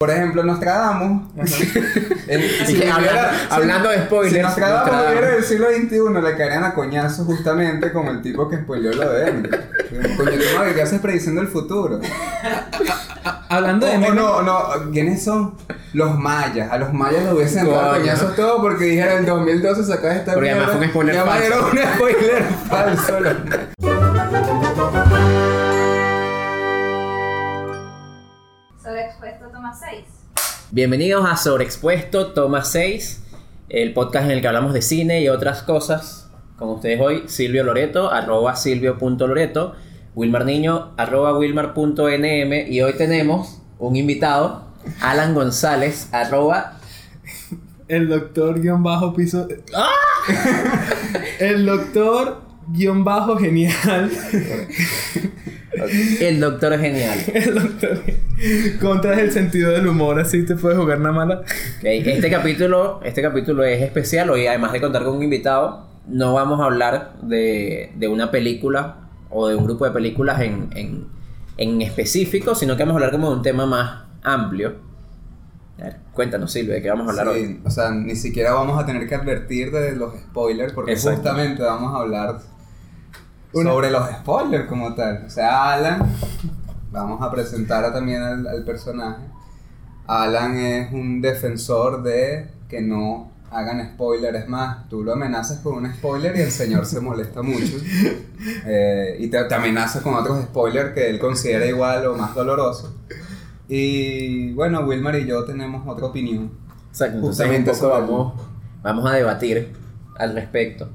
Por ejemplo, Nostradamus. el- si que hablando, si- hablando de Si spoilers, Nostradamus Nostradamus- viviera del siglo XXI, le caerían a coñazos justamente como el tipo que spoileó lo de él. Coño, ¿qué haces prediciendo el futuro? Hablando de O- o memes, no, no, ¿quiénes son? Los mayas. A los mayas lo hubiesen dado coñazos todo porque dijeron en 2012 sacas esta Porque además fue un spoiler Y además falso. Era un spoiler falso. Sobreexpuesto toma 6. Bienvenidos a Sobreexpuesto, toma 6, el podcast en el que hablamos de cine y otras cosas. Con ustedes hoy, Silvio Loreto, arroba silvio.loreto, Wilmar Niño, arroba wilmar.nm y hoy tenemos un invitado, Alan González, arroba... el doctor guion bajo piso. ¡Ah! el doctor guion bajo genial. El Doctor Genial. El doctor contra el sentido del humor, así te puedes jugar una mala. Ok, Este capítulo, este capítulo es especial hoy, además de contar con un invitado, no vamos a hablar de, de una película o de un grupo de películas en, en, en específico, sino que vamos a hablar como de un tema más amplio. A ver, cuéntanos, Silvia, ¿de qué vamos a hablar hoy? Sí, o sea, ni siquiera vamos a tener que advertir de los spoilers porque Exacto. justamente vamos a hablar Una- sobre los spoilers como tal. O sea, Alan, vamos a presentar también al, al personaje. Alan es un defensor de que no hagan spoilers. Es más, tú lo amenazas con un spoiler y el señor se molesta mucho. Eh, y te, te amenazas con otros spoilers que él considera igual o más dolorosos. Y bueno, Wilmar y yo tenemos otra opinión. Exacto, entonces Justamente un poco sobre- vamos, vamos a debatir al respecto.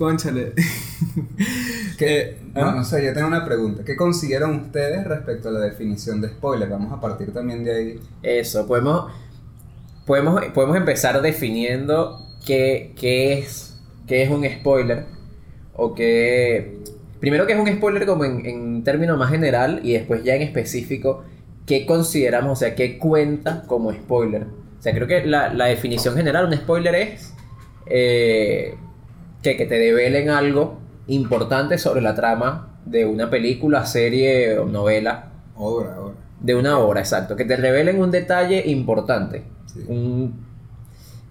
Conchale. Que, ¿Ah? no, no sé, yo tengo una pregunta. ¿Qué consideran ustedes respecto a la definición de spoiler? Vamos a partir también de ahí. Eso, podemos, podemos, podemos empezar definiendo qué, qué es, qué es un spoiler. O qué. Primero, qué es un spoiler como en, en término más general y después ya en específico, qué consideramos, o sea, qué cuenta como spoiler. O sea, creo que la, la definición general, un spoiler es eh, que, que te develen algo importante sobre la trama de una película, serie o novela Obra, obra. de una obra, exacto. Que te revelen un detalle importante. Sí. Un-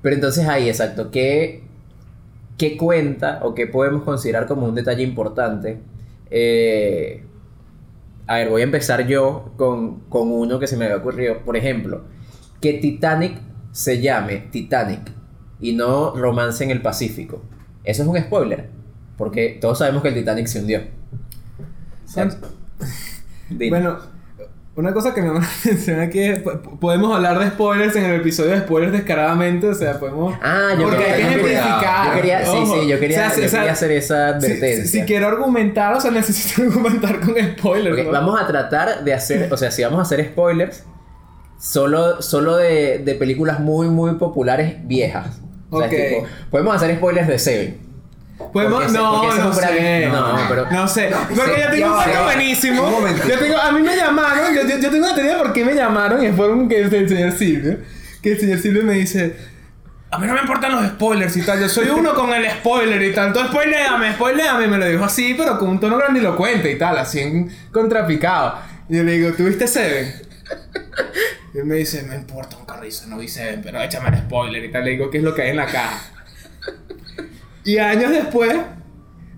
Pero entonces ahí, exacto. ¿qué, ¿Qué cuenta o qué podemos considerar como un detalle importante? Eh, a ver, voy a empezar yo con, con uno que se me había ocurrido. Por ejemplo, que Titanic se llame Titanic y no Romance en el Pacífico. Eso es un spoiler. Porque todos sabemos que el Titanic se hundió. Son-. Bueno, una cosa que me llama la atención aquí es po- podemos hablar de spoilers en el episodio de spoilers descaradamente, o sea, podemos Ah, yo porque hay que quería- ejemplificar. Yo quería, sí, sí, yo quería, O sea, yo o sea, quería hacer esa si, advertencia. si- si quiero argumentar, o sea, necesito argumentar con spoilers. Vamos a tratar de hacer, o sea, si vamos a hacer spoilers, solo, solo de, de películas muy, muy populares viejas. O sea, Ok. tipo, podemos hacer spoilers de Seven. Podemos, no, no gran- sé. no, pero- No sé. Porque sé, yo tengo un va. buenísimo. Un momentito. Yo tengo, a mí me llamaron, yo, yo, yo tengo una teoría de por qué me llamaron y fueron que el señor Silvio. Que el señor Silvio me dice. A mí no me importan los spoilers y tal. Yo soy uno con el spoiler y tal. Tú spoileame, spoileame. Me lo dijo así, pero con un tono grandilocuente y tal, así en contrapicado. Y yo le digo, ¿tuviste Seven? Y él me dice, me importa un carrizo, no Seven, pero échame el spoiler y tal. Le digo, ¿qué es lo que hay en la caja? Y años después,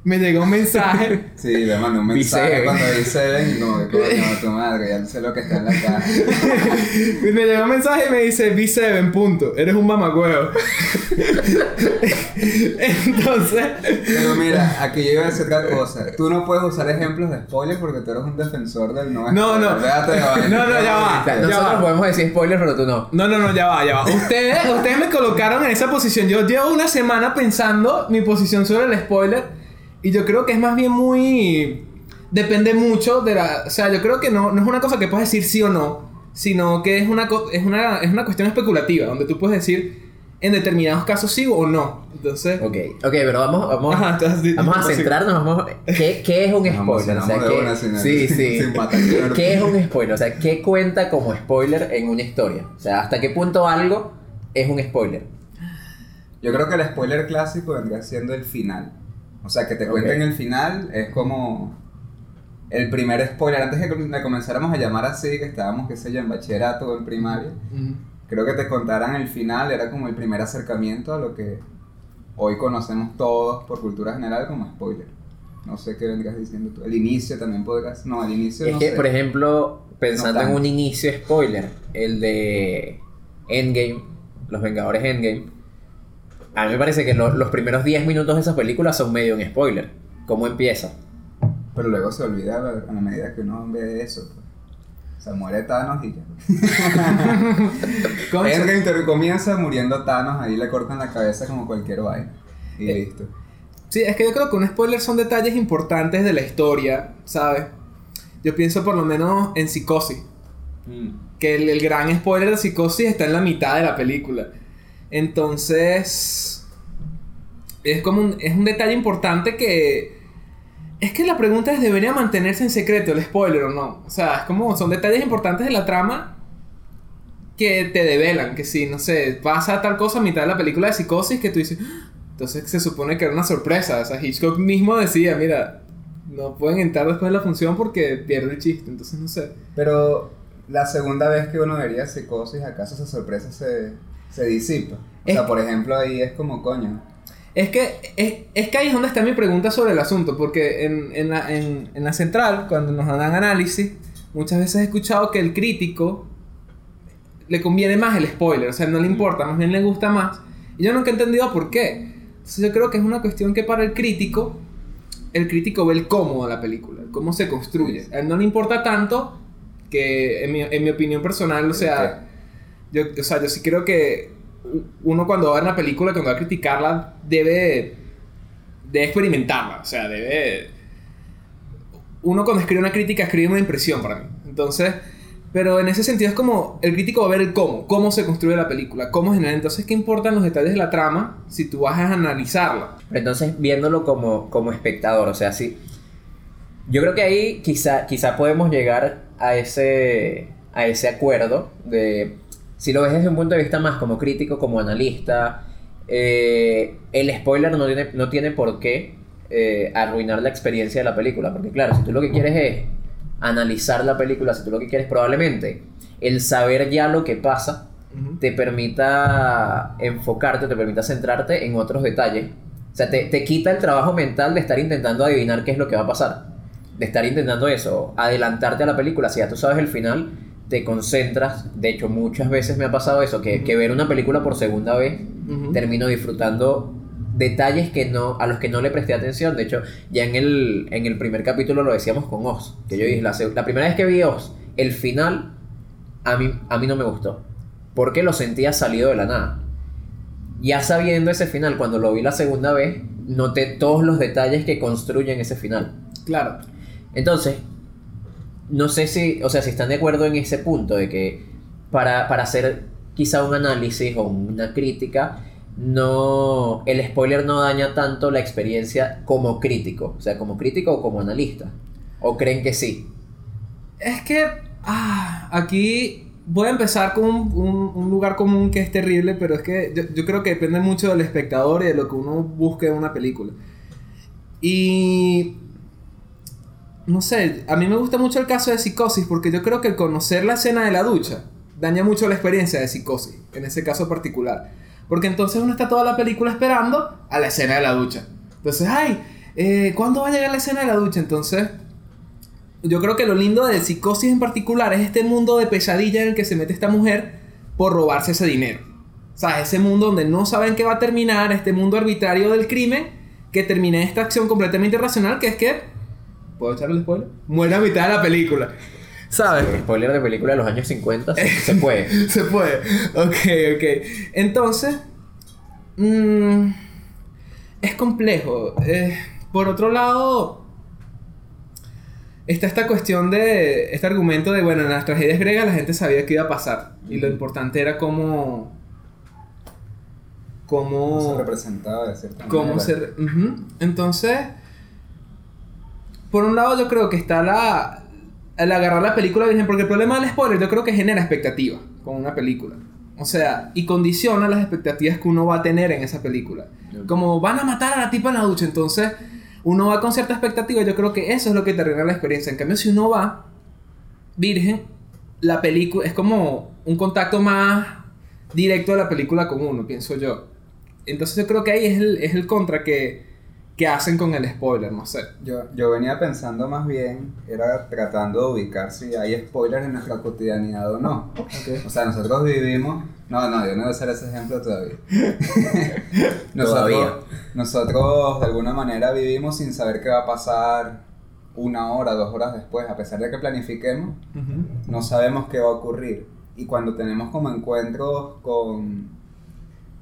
me llegó un mensaje. Sí, le mandé un mensaje cuando vi Seven. No, coño, tu madre, ya sé lo que está en la caja. Y me llegó un mensaje y me dice, B7, punto. Eres un mamagüeo. Entonces, Pero mira, aquí yo iba a decir otra cosa. Tú no puedes usar ejemplos de spoiler porque tú eres un defensor del no No, spoiler. no. Déjate vaina. No, no, ya va. Ya nosotros va. podemos decir spoilers, pero tú no. No, no, no, ya va, ya va. Ustedes, ustedes me colocaron en esa posición. Yo llevo una semana pensando mi posición sobre el spoiler. Y yo creo que es más bien muy. Depende mucho de la. O sea, yo creo que no, no es una cosa que puedes decir sí o no. Sino que es una, co- es una, es una cuestión especulativa. Donde tú puedes decir en determinados casos sí o no. Entonces. Ok, ok, pero vamos, vamos, Ajá, entonces, di- vamos a centrarnos. Vamos, ¿qué, ¿Qué es un spoiler? O sea, emocionamos de ¿qué- una sin- sí, sí. ¿Qué es un spoiler? O sea, ¿qué cuenta como spoiler en una historia? O sea, ¿hasta qué punto algo es un spoiler? Yo creo que el spoiler clásico vendría siendo el final. O sea, que te cuenten el final es como. el primer spoiler, antes de que le comenzáramos a llamar así, que estábamos, qué sé yo, en bachillerato o en primaria, creo que te contaran el final, era como el primer acercamiento a lo que hoy conocemos todos por cultura general como spoiler. No sé qué vendrías diciendo tú. El inicio también podrás. No, el inicio Es no que, sé. por ejemplo, pensando No en un inicio spoiler, el de Endgame, Los Vengadores Endgame, a mí me parece que lo- los primeros 10 minutos de esa película son medio un spoiler. ¿Cómo empieza? Pero luego se olvida a la, a la medida que uno ve eso. pues. O sea, muere Thanos y ya. Endgame te comienza muriendo Thanos, ahí le cortan la cabeza como cualquier vaina. Y Eh, listo. Sí, es que yo creo que un spoiler son detalles importantes de la historia, ¿sabes? Yo pienso por lo menos en Psicosis. Que el, el gran spoiler de Psicosis está en la mitad de la película. Entonces. Es como un, es un detalle importante que. Es que la pregunta es: ¿debería mantenerse en secreto el spoiler o no? O sea, es como. Son detalles importantes de la trama que te develan. Que si, no sé, pasa tal cosa a mitad de la película de Psicosis que tú dices. "Ah". Entonces se supone que era una sorpresa. O sea, Hitchcock mismo decía: Mira, no pueden entrar después de la función porque pierde el chiste. Entonces, no sé. Pero la segunda vez que uno vería psicosis, ¿acaso esa sorpresa se, se disipa? O Es- sea, por ejemplo, ahí es como coño. Es que, es, es que ahí es donde está mi pregunta sobre el asunto, porque en, en, la, en, en la central, cuando nos dan análisis, muchas veces he escuchado que el crítico le conviene más el spoiler, o sea, no le importa, más bien le gusta más. Y yo nunca he entendido por qué. Entonces yo creo que es una cuestión que para el crítico, el crítico ve el cómo de la película, el cómo se construye. A él no le importa tanto que, en mi, en mi opinión personal, o sea, yo, o sea, yo sí creo que uno cuando va a ver una película, cuando va a criticarla, debe, debe experimentarla. O sea, debe... Uno cuando escribe una crítica escribe una impresión para mí. Entonces, pero en ese sentido es como el crítico va a ver el cómo, cómo se construye la película, cómo genera. Entonces, ¿qué importan los detalles de la trama si tú vas a analizarla? Entonces, viéndolo como, como espectador, o sea, sí. Yo creo que ahí quizá, quizá podemos llegar a ese, a ese acuerdo de, si lo ves desde un punto de vista más como crítico, como analista, eh, el spoiler no tiene, no tiene por qué eh, arruinar la experiencia de la película, porque claro, si tú lo que quieres es analizar la película, si tú lo que quieres probablemente el saber ya lo que pasa, te permita enfocarte, te permita centrarte en otros detalles. O sea, te, te quita el trabajo mental de estar intentando adivinar qué es lo que va a pasar. De estar intentando eso, adelantarte a la película. Si ya tú sabes el final, te concentras. De hecho, muchas veces me ha pasado eso, que, que ver una película por segunda vez, Ujú. termino disfrutando detalles que no, a los que no le presté atención. De hecho, ya en el, en el primer capítulo lo decíamos con Oz. Que yo dije, la, la primera vez que vi Oz, el final, a mí, a mí no me gustó. Porque lo sentía salido de la nada. Ya sabiendo ese final, cuando lo vi la segunda vez, noté todos los detalles que construyen ese final. Claro. Entonces, no sé si, o sea, si están de acuerdo en ese punto de que para, para hacer quizá un análisis o una crítica, no, el spoiler no daña tanto la experiencia como crítico, o sea, como crítico o como analista. ¿O creen que sí? Es que ah, aquí voy a empezar con un, un- lugar común que es terrible, pero es que yo, yo creo que depende mucho del espectador y de lo que uno busque en una película. Y no sé, a mí me gusta mucho el caso de psicosis porque yo creo que conocer la escena de la ducha daña mucho la experiencia de psicosis, en ese caso particular. Porque entonces uno está toda la película esperando a la escena de la ducha. Entonces, ay, eh, ¿cuándo va a llegar la escena de la ducha? Entonces, yo creo que lo lindo de Psicosis en particular es este mundo de pesadilla en el que se mete esta mujer por robarse ese dinero. O sea, ese mundo donde no saben qué va a terminar, este mundo arbitrario del crimen, que termina esta acción completamente irracional, que es que... ¿Puedo echarle el spoiler? Muere a mitad de la película. ¿Sabes? Spoiler de película de los años 50, se, puede. Se puede. Ok, ok. Entonces. mm, es complejo. Eh, por otro lado. Está esta cuestión de. Este argumento de, bueno, en las tragedias griegas la gente sabía que iba a pasar. Y lo importante era cómo. Cómo. se representaba de cierta cómo manera. se... Ujú. Entonces, por un lado yo creo que está la... El agarrar la película virgen, porque el problema del spoiler yo creo que genera expectativa con una película. O sea, y condiciona las expectativas que uno va a tener en esa película. Como van a matar a la tipa en la ducha, entonces... uno va con cierta expectativa, yo creo que eso es lo que te arruina la experiencia. En cambio, si uno va virgen, la película es como un contacto más directo de la película con uno, pienso yo. Entonces yo creo que ahí es el, es el contra que, que hacen con el spoiler, no sé. Yo, yo venía pensando más bien, era tratando de ubicar si hay spoilers en nuestra cotidianidad o no. O sea, nosotros vivimos. No, no, yo no voy a hacer ese ejemplo todavía. nosotros, Todavía. nosotros de alguna manera vivimos sin saber qué va a pasar una hora, dos horas después. A pesar de que planifiquemos, no sabemos qué va a ocurrir. Y cuando tenemos como encuentros con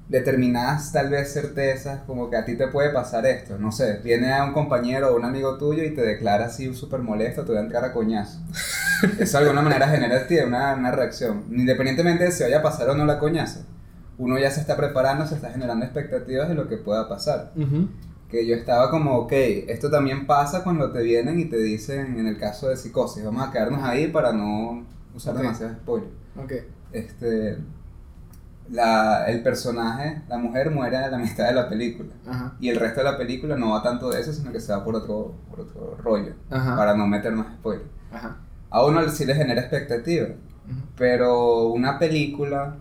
determinadas tal vez certezas, como que a ti te puede pasar esto, no sé, viene a un compañero o un amigo tuyo y te declara así súper molesto, te va a entrar a coñazo. Eso de alguna manera genera en ti una, una reacción, independientemente de si vaya a pasar o no la coñazo. Uno ya se está preparando, se está generando expectativas de lo que pueda pasar. Que yo estaba como, ok, esto también pasa cuando te vienen y te dicen, en el caso de psicosis, vamos a quedarnos ahí para no usar Ok. demasiado spoiler. Ok. Este, la, el personaje, la mujer muere a la mitad de la película. Ajá. Y el resto de la película no va tanto de eso, sino que se va por otro, por otro rollo. Ajá. Para no meter más spoiler. Ajá. A uno sí le genera expectativa. Pero una película,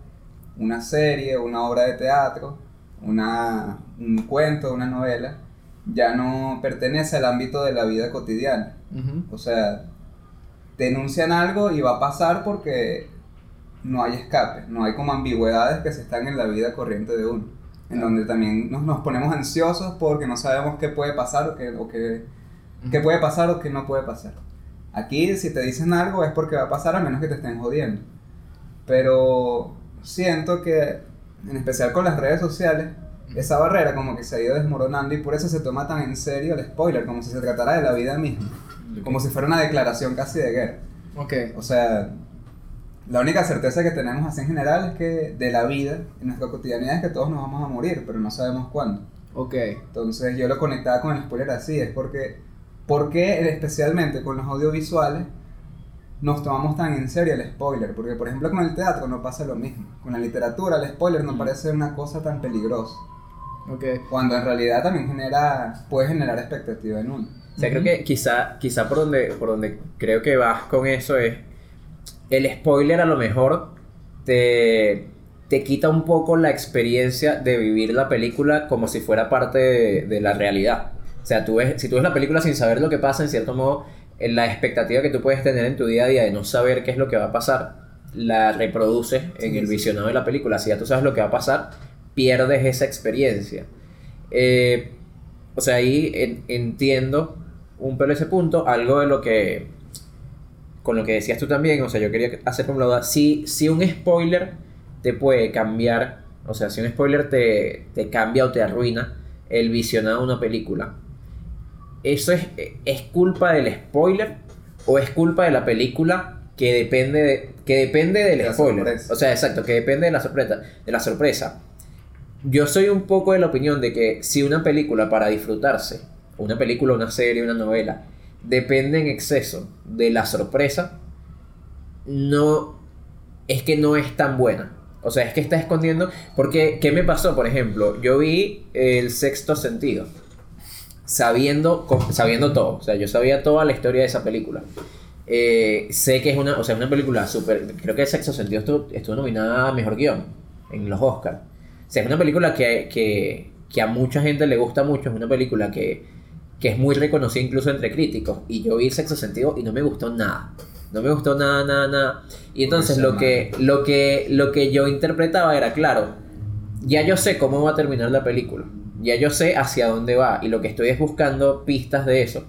una serie, una obra de teatro, una, un cuento, una novela, ya no pertenece al ámbito de la vida cotidiana. O sea, te enuncian algo y va a pasar porque no hay escape, no hay como ambigüedades que se están en la vida corriente de uno. En donde también nos, nos ponemos ansiosos porque no sabemos qué puede pasar o qué, o qué, qué puede pasar o qué no puede pasar. Aquí si te dicen algo es porque va a pasar a menos que te estén jodiendo. Pero siento que, en especial con las redes sociales, esa barrera como que se ha ido desmoronando y por eso se toma tan en serio el spoiler, como si se tratara de la vida misma. Como si fuera una declaración casi de guerra. Ok. O sea, la única certeza que tenemos así en general es que de la vida, en nuestra cotidianidad, es que todos nos vamos a morir, pero no sabemos cuándo. Ok. Entonces yo lo conectaba con el spoiler así, es porque, porque especialmente con los audiovisuales nos tomamos tan en serio el spoiler, porque por ejemplo con el teatro no pasa lo mismo, con la literatura el spoiler no parece una cosa tan peligrosa, Ok. cuando en realidad también genera, puede generar expectativa en uno. O sea, creo que quizá, quizá por, donde, por donde creo que vas con eso es. El spoiler a lo mejor te, te quita un poco la experiencia de vivir la película como si fuera parte de, de la realidad. O sea, tú ves, si tú ves la película sin saber lo que pasa, en cierto modo, en la expectativa que tú puedes tener en tu día a día de no saber qué es lo que va a pasar, la reproduces en el visionado de la película. Si ya tú sabes lo que va a pasar, pierdes esa experiencia. Eh, o sea, ahí en- entiendo un pelo ese punto, algo de lo que con lo que decías tú también, o sea, yo quería hacer como la duda, si, si un spoiler te puede cambiar, o sea, si un spoiler te, te cambia o te arruina el visionado de una película, ¿eso es, es culpa del spoiler o es culpa de la película que depende, de- que depende del De spoiler? sorpresa. O sea, exacto, que depende de la sorpresa. De la sorpresa. Yo soy un poco de la opinión de que si una película para disfrutarse, una película, una serie, una novela, depende en exceso de la sorpresa, no es que no es tan buena. O sea, es que está escondiendo. Porque, ¿qué me pasó? Por ejemplo, yo vi el sexto sentido. Sabiendo, sabiendo todo. O sea, yo sabía toda la historia de esa película. Eh, sé que es una, o sea, una película súper. Creo que el sexto sentido estuvo, estuvo nominada a mejor guion en los Oscars. O sea, es una película que, que, que a mucha gente le gusta mucho. Es una película que, que es muy reconocida incluso entre críticos. Y yo vi el sexto sentido y no me gustó nada. No me gustó nada, nada, nada. Y entonces lo que, lo, que, lo que yo interpretaba era, claro, ya yo sé cómo va a terminar la película. Ya yo sé hacia dónde va. Y lo que estoy es buscando pistas de eso.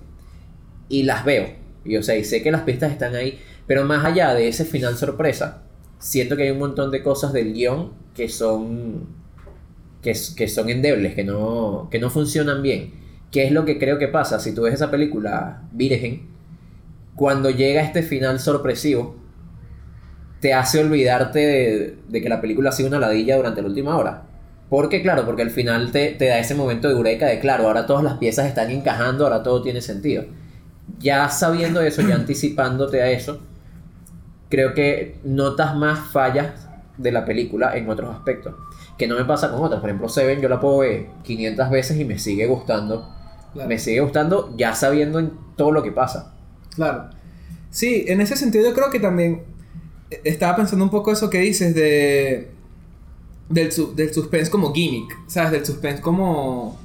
Y las veo. Y o sea, y sé que las pistas están ahí. Pero más allá de ese final sorpresa, siento que hay un montón de cosas del guion que son. que, que son endebles, que no, que no funcionan bien. ¿Qué es lo que creo que pasa? Si tú ves esa película Virgen, cuando llega este final sorpresivo, te hace olvidarte de, que la película ha sido una ladilla durante la última hora. Porque, claro, porque al final te, te da ese momento de eureka de, claro, ahora todas las piezas están encajando, ahora todo tiene sentido. Ya sabiendo eso, ya anticipándote a eso, creo que notas más fallas de la película en otros aspectos. Que no me pasa con otras. Por ejemplo, Seven yo la puedo ver 500 veces y me sigue gustando Claro. Me sigue gustando ya sabiendo en todo lo que pasa. Claro. Sí, en ese sentido yo creo que también eh, estaba pensando un poco eso que dices de del, su- del suspense como gimmick, ¿sabes? Del suspense como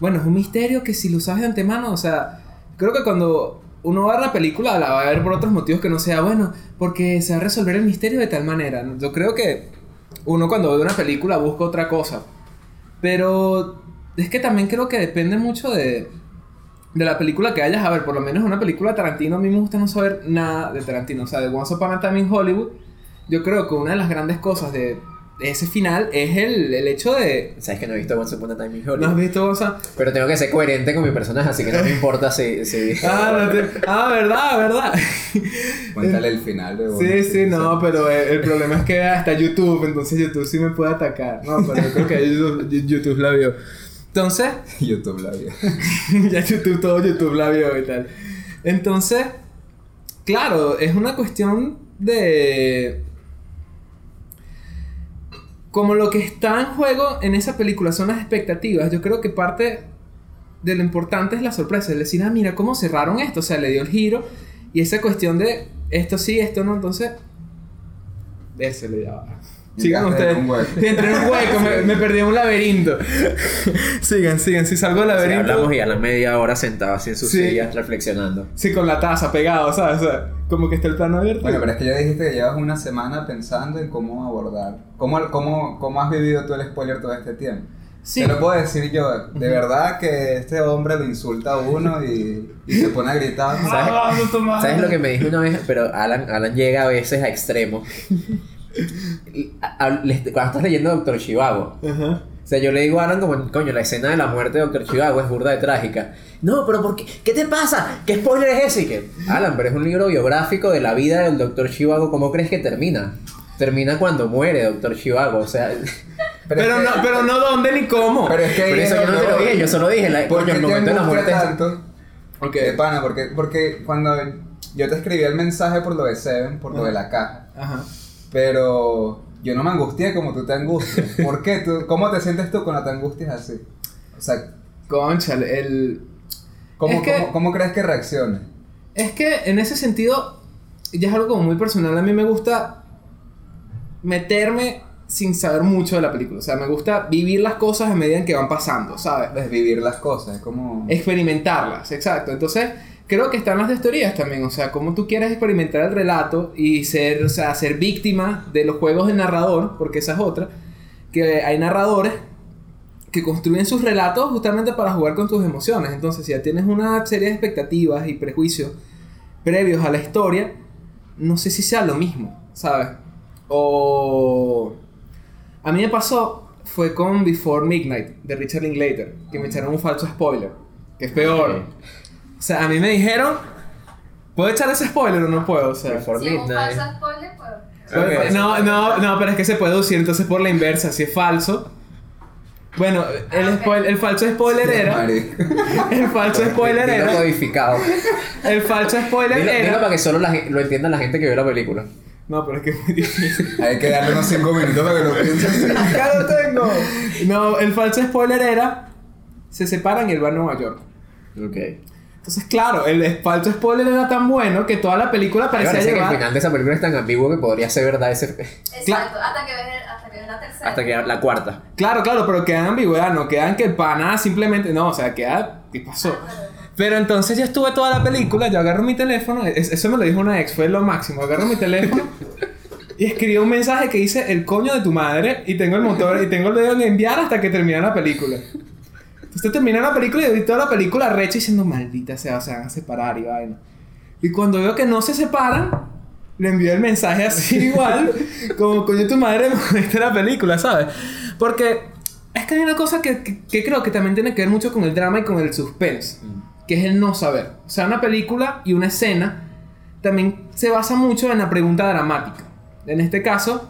bueno, es un misterio que si lo sabes de antemano, o sea, creo que cuando uno va a ver la película la va a ver por otros motivos que no sea bueno, porque se va a resolver el misterio de tal manera. Yo creo que uno cuando ve una película busca otra cosa. Pero es que también creo que depende mucho de, de la película que vayas a ver. Por lo menos una película de Tarantino, a mí me gusta no saber nada de Tarantino. O sea, de Once Upon a Time in Hollywood, yo creo que una de las grandes cosas de, de ese final es el, el hecho de... Sabes que no he visto Once Upon a Time in ¿No has Hollywood. visto? O sea, Pero tengo que ser coherente con mi personaje, así que no me importa si. si... ah, no te- ah, verdad, verdad. Cuéntale el final de Sí, sí, no, pero el, el problema es que hasta YouTube, entonces YouTube sí me puede atacar. No, pero yo creo que YouTube, YouTube la vio. Entonces, YouTube la vio. ya YouTube, todo YouTube la vio y tal. Entonces, claro, es una cuestión de... Como lo que está en juego en esa película son las expectativas, yo creo que parte de lo importante es la sorpresa, es decir, ah, mira cómo cerraron esto, o sea, le dio el giro y esa cuestión de esto sí, esto no, entonces... Vérselo ya. va. Sigan ustedes. Sí, entré en un hueco, me, me perdí en un laberinto. sigan, sigan, si salgo del laberinto... hablamos y a la media hora sentado así en su Sí. silla reflexionando. Sí, con la taza pegado, ¿sabes? O sea, como que está el plano abierto. Bueno, pero es que ya dijiste que llevas una semana pensando en cómo abordar. ¿Cómo, cómo, cómo has vivido tú el spoiler todo este tiempo? Sí. Te lo puedo decir yo, de verdad que este hombre lo insulta a uno y, y se pone a gritar. ¿Sabes? Ah, toma. ¿Sabes lo que me dijo una vez? Pero Alan, Alan llega a veces a extremos. Cuando estás leyendo Doctor Chivago. Ajá. O sea, yo le digo a Alan como, coño, la escena de la muerte de Doctor Chivago es burda de trágica. No, pero ¿por qué? ¿Qué te pasa? ¿Qué spoiler es ese? Que, Alan, pero es un libro biográfico de la vida del Doctor Chivago. ¿Cómo crees que termina? Termina cuando muere Doctor Chivago. O sea, Pero, es que- no, pero no dónde ni cómo. Pero es que por eso es yo no te lo dije, yo solo dije, la, ¿Por coño, el te momento de la muerte tanto? Ok. De pana, porque, porque cuando yo te escribí el mensaje por lo de Seven, por lo Ajá. de la caja, Ajá. Pero yo no me angustié como tú te angustias. ¿Por qué? ¿Tú, ¿Cómo te sientes tú cuando te angustias así? O sea, Conchale, el. ¿cómo, Es que- cómo, cómo crees que reaccione? Es que en ese sentido, ya es algo como muy personal. A mí me gusta meterme sin saber mucho de la película. O sea, me gusta vivir las cosas a medida en que van pasando, ¿sabes? Desvivir las cosas, es como... experimentarlas, exacto. Entonces, creo que están las de teorías también, o sea, cómo tú quieres experimentar el relato y ser, o sea, ser víctima de los juegos del narrador, porque esa es otra, que hay narradores que construyen sus relatos justamente para jugar con tus emociones. Entonces, si ya tienes una serie de expectativas y prejuicios previos a la historia, no sé si sea lo mismo, ¿sabes? O a mí me pasó fue con Before Midnight de Richard Linklater, que me echaron un falso spoiler, que es peor. O sea, a mí me dijeron, ¿puedo echar ese spoiler o no puedo? O sea, Before Si Midnight. falso spoiler, pues. Puede- Ok. No, no, no, pero es que se puede deducir entonces por la inversa, si es falso. Bueno, el, Ah, ok. spoil- el falso spoiler era. Marico. El falso spoiler Dilo era. codificado. El falso spoiler Dilo, dilo era. para que solo la lo entienda la gente que vio la película. No, pero es que es muy difícil. Hay que darle unos 5 minutos para que lo pienses. ¡Ya lo tengo! No, el falso spoiler era. Se separan y él va a Nueva York. Ok. Entonces, claro, el falso spoiler era tan bueno que toda la película parecía parece que el llevar. final de esa película es tan ambiguo que podría ser verdad ese, Exacto, hasta que ves hasta que ves la tercera. hasta que la cuarta. Claro, claro, pero queda en ambigüedad, no queda en que el pana simplemente. No, o sea, queda. ¿Qué pasó? Pero entonces yo estuve toda la película, yo agarro mi teléfono, es- eso me lo dijo una ex, fue lo máximo. Agarro mi teléfono y escribí un mensaje que dice el coño de tu madre y tengo el motor y tengo el dedo en enviar hasta que termine la película. Entonces termina la película y yo vi toda la película recha diciendo maldita sea, se van a separar y vaina. Y cuando veo que no se separan, le envío el mensaje así igual, como coño tu madre me la película, ¿sabes? Porque es que hay una cosa que, que- que creo que también tiene que ver mucho con el drama y con el suspense, que es el no saber. O sea, una película y una escena también se basa mucho en la pregunta dramática. En este caso,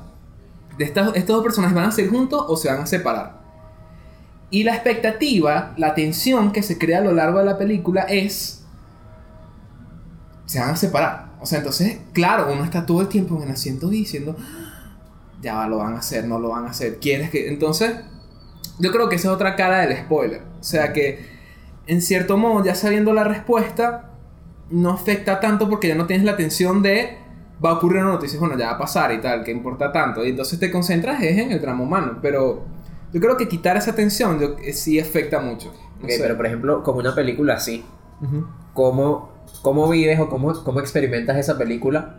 de estas, estos dos personajes van a ser juntos o se van a separar. Y la expectativa, la tensión que se crea a lo largo de la película es. Se van a separar. O sea, entonces, claro, uno está todo el tiempo en el asiento diciendo. Ya va, lo van a hacer, no lo van a hacer. ¿Quieres que.? Entonces, yo creo que esa es otra cara del spoiler. O sea que en cierto modo, ya sabiendo la respuesta, no afecta tanto porque ya no tienes la tensión de va a ocurrir una noticia, bueno, ya va a pasar y tal, que importa tanto. Y entonces te concentras es en el drama humano. Pero yo creo que quitar esa tensión yo- eh, sí afecta mucho. No Ok, sé. pero por ejemplo, como una película así. ¿cómo, cómo vives o cómo, cómo experimentas esa película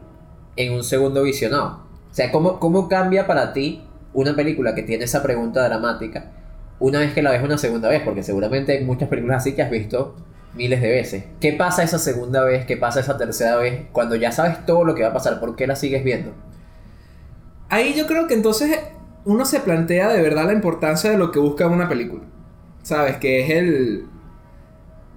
en un segundo visionado? O sea, ¿cómo, ¿cómo cambia para ti una película que tiene esa pregunta dramática una vez que la ves una segunda vez? Porque seguramente hay muchas películas así que has visto miles de veces. ¿Qué pasa esa segunda vez? ¿Qué pasa esa tercera vez? Cuando ya sabes todo lo que va a pasar, ¿por qué la sigues viendo? Ahí yo creo que entonces uno se plantea de verdad la importancia de lo que busca una película. ¿Sabes? Que es el,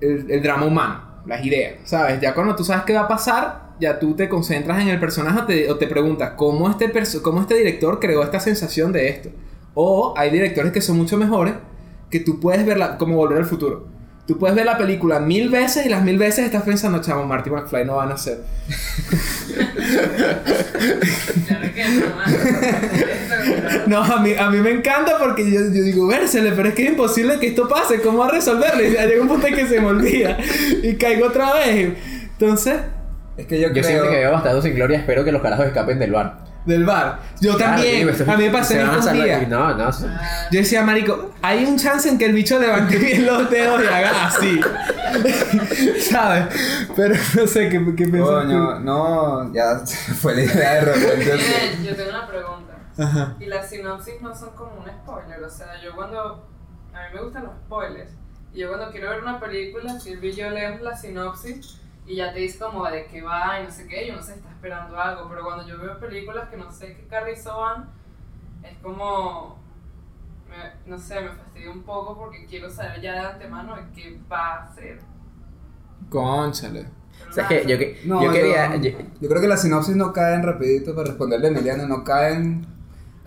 el, drama humano, las ideas. ¿Sabes? Ya cuando tú sabes qué va a pasar, ya tú te concentras en el personaje o te, preguntas cómo este, cómo este director creó esta sensación de esto. O hay directores que son mucho mejores que tú puedes verla como volver al futuro. Tú puedes ver la película mil veces y las mil veces estás pensando, chamo, Marty McFly no van a ser. Claro que no, a mí, a mí me encanta porque yo, yo digo, vérsele, pero es que es imposible que esto pase, ¿cómo a resolverlo? Y llega un punto en que se me olvida y caigo otra vez. Entonces, Es que yo, Yo creo... siempre que veo Bastardos sin Gloria espero que los carajos escapen del bar. Del bar. Yo Claro, también, esto- a mí me pasó en estos días. No, no. Yo decía, marico, hay un chance en que el bicho levante bien los dedos y haga así. ¿Sabes? Pero no sé qué, qué pensás Coño, no, ya fue la idea de repente. así. Yo tengo una pregunta. tú. Ajá. Y las sinopsis no son como un spoiler. O sea, yo cuando. A mí me gustan los spoilers. Y yo cuando quiero ver una película, Silvia y yo leemos la sinopsis y ya te dice como de qué va y no sé qué. Y uno se está esperando algo. Pero cuando yo veo películas que no sé qué carrizo van, es como. me- no sé, me fastidia un poco porque quiero saber ya de antemano de qué va a ser. Conchale. Pero O sea, que yo, que- No, yo quería. yo, yo- yo creo que las sinopsis no caen rapidito para responderle a Emiliano, no caen,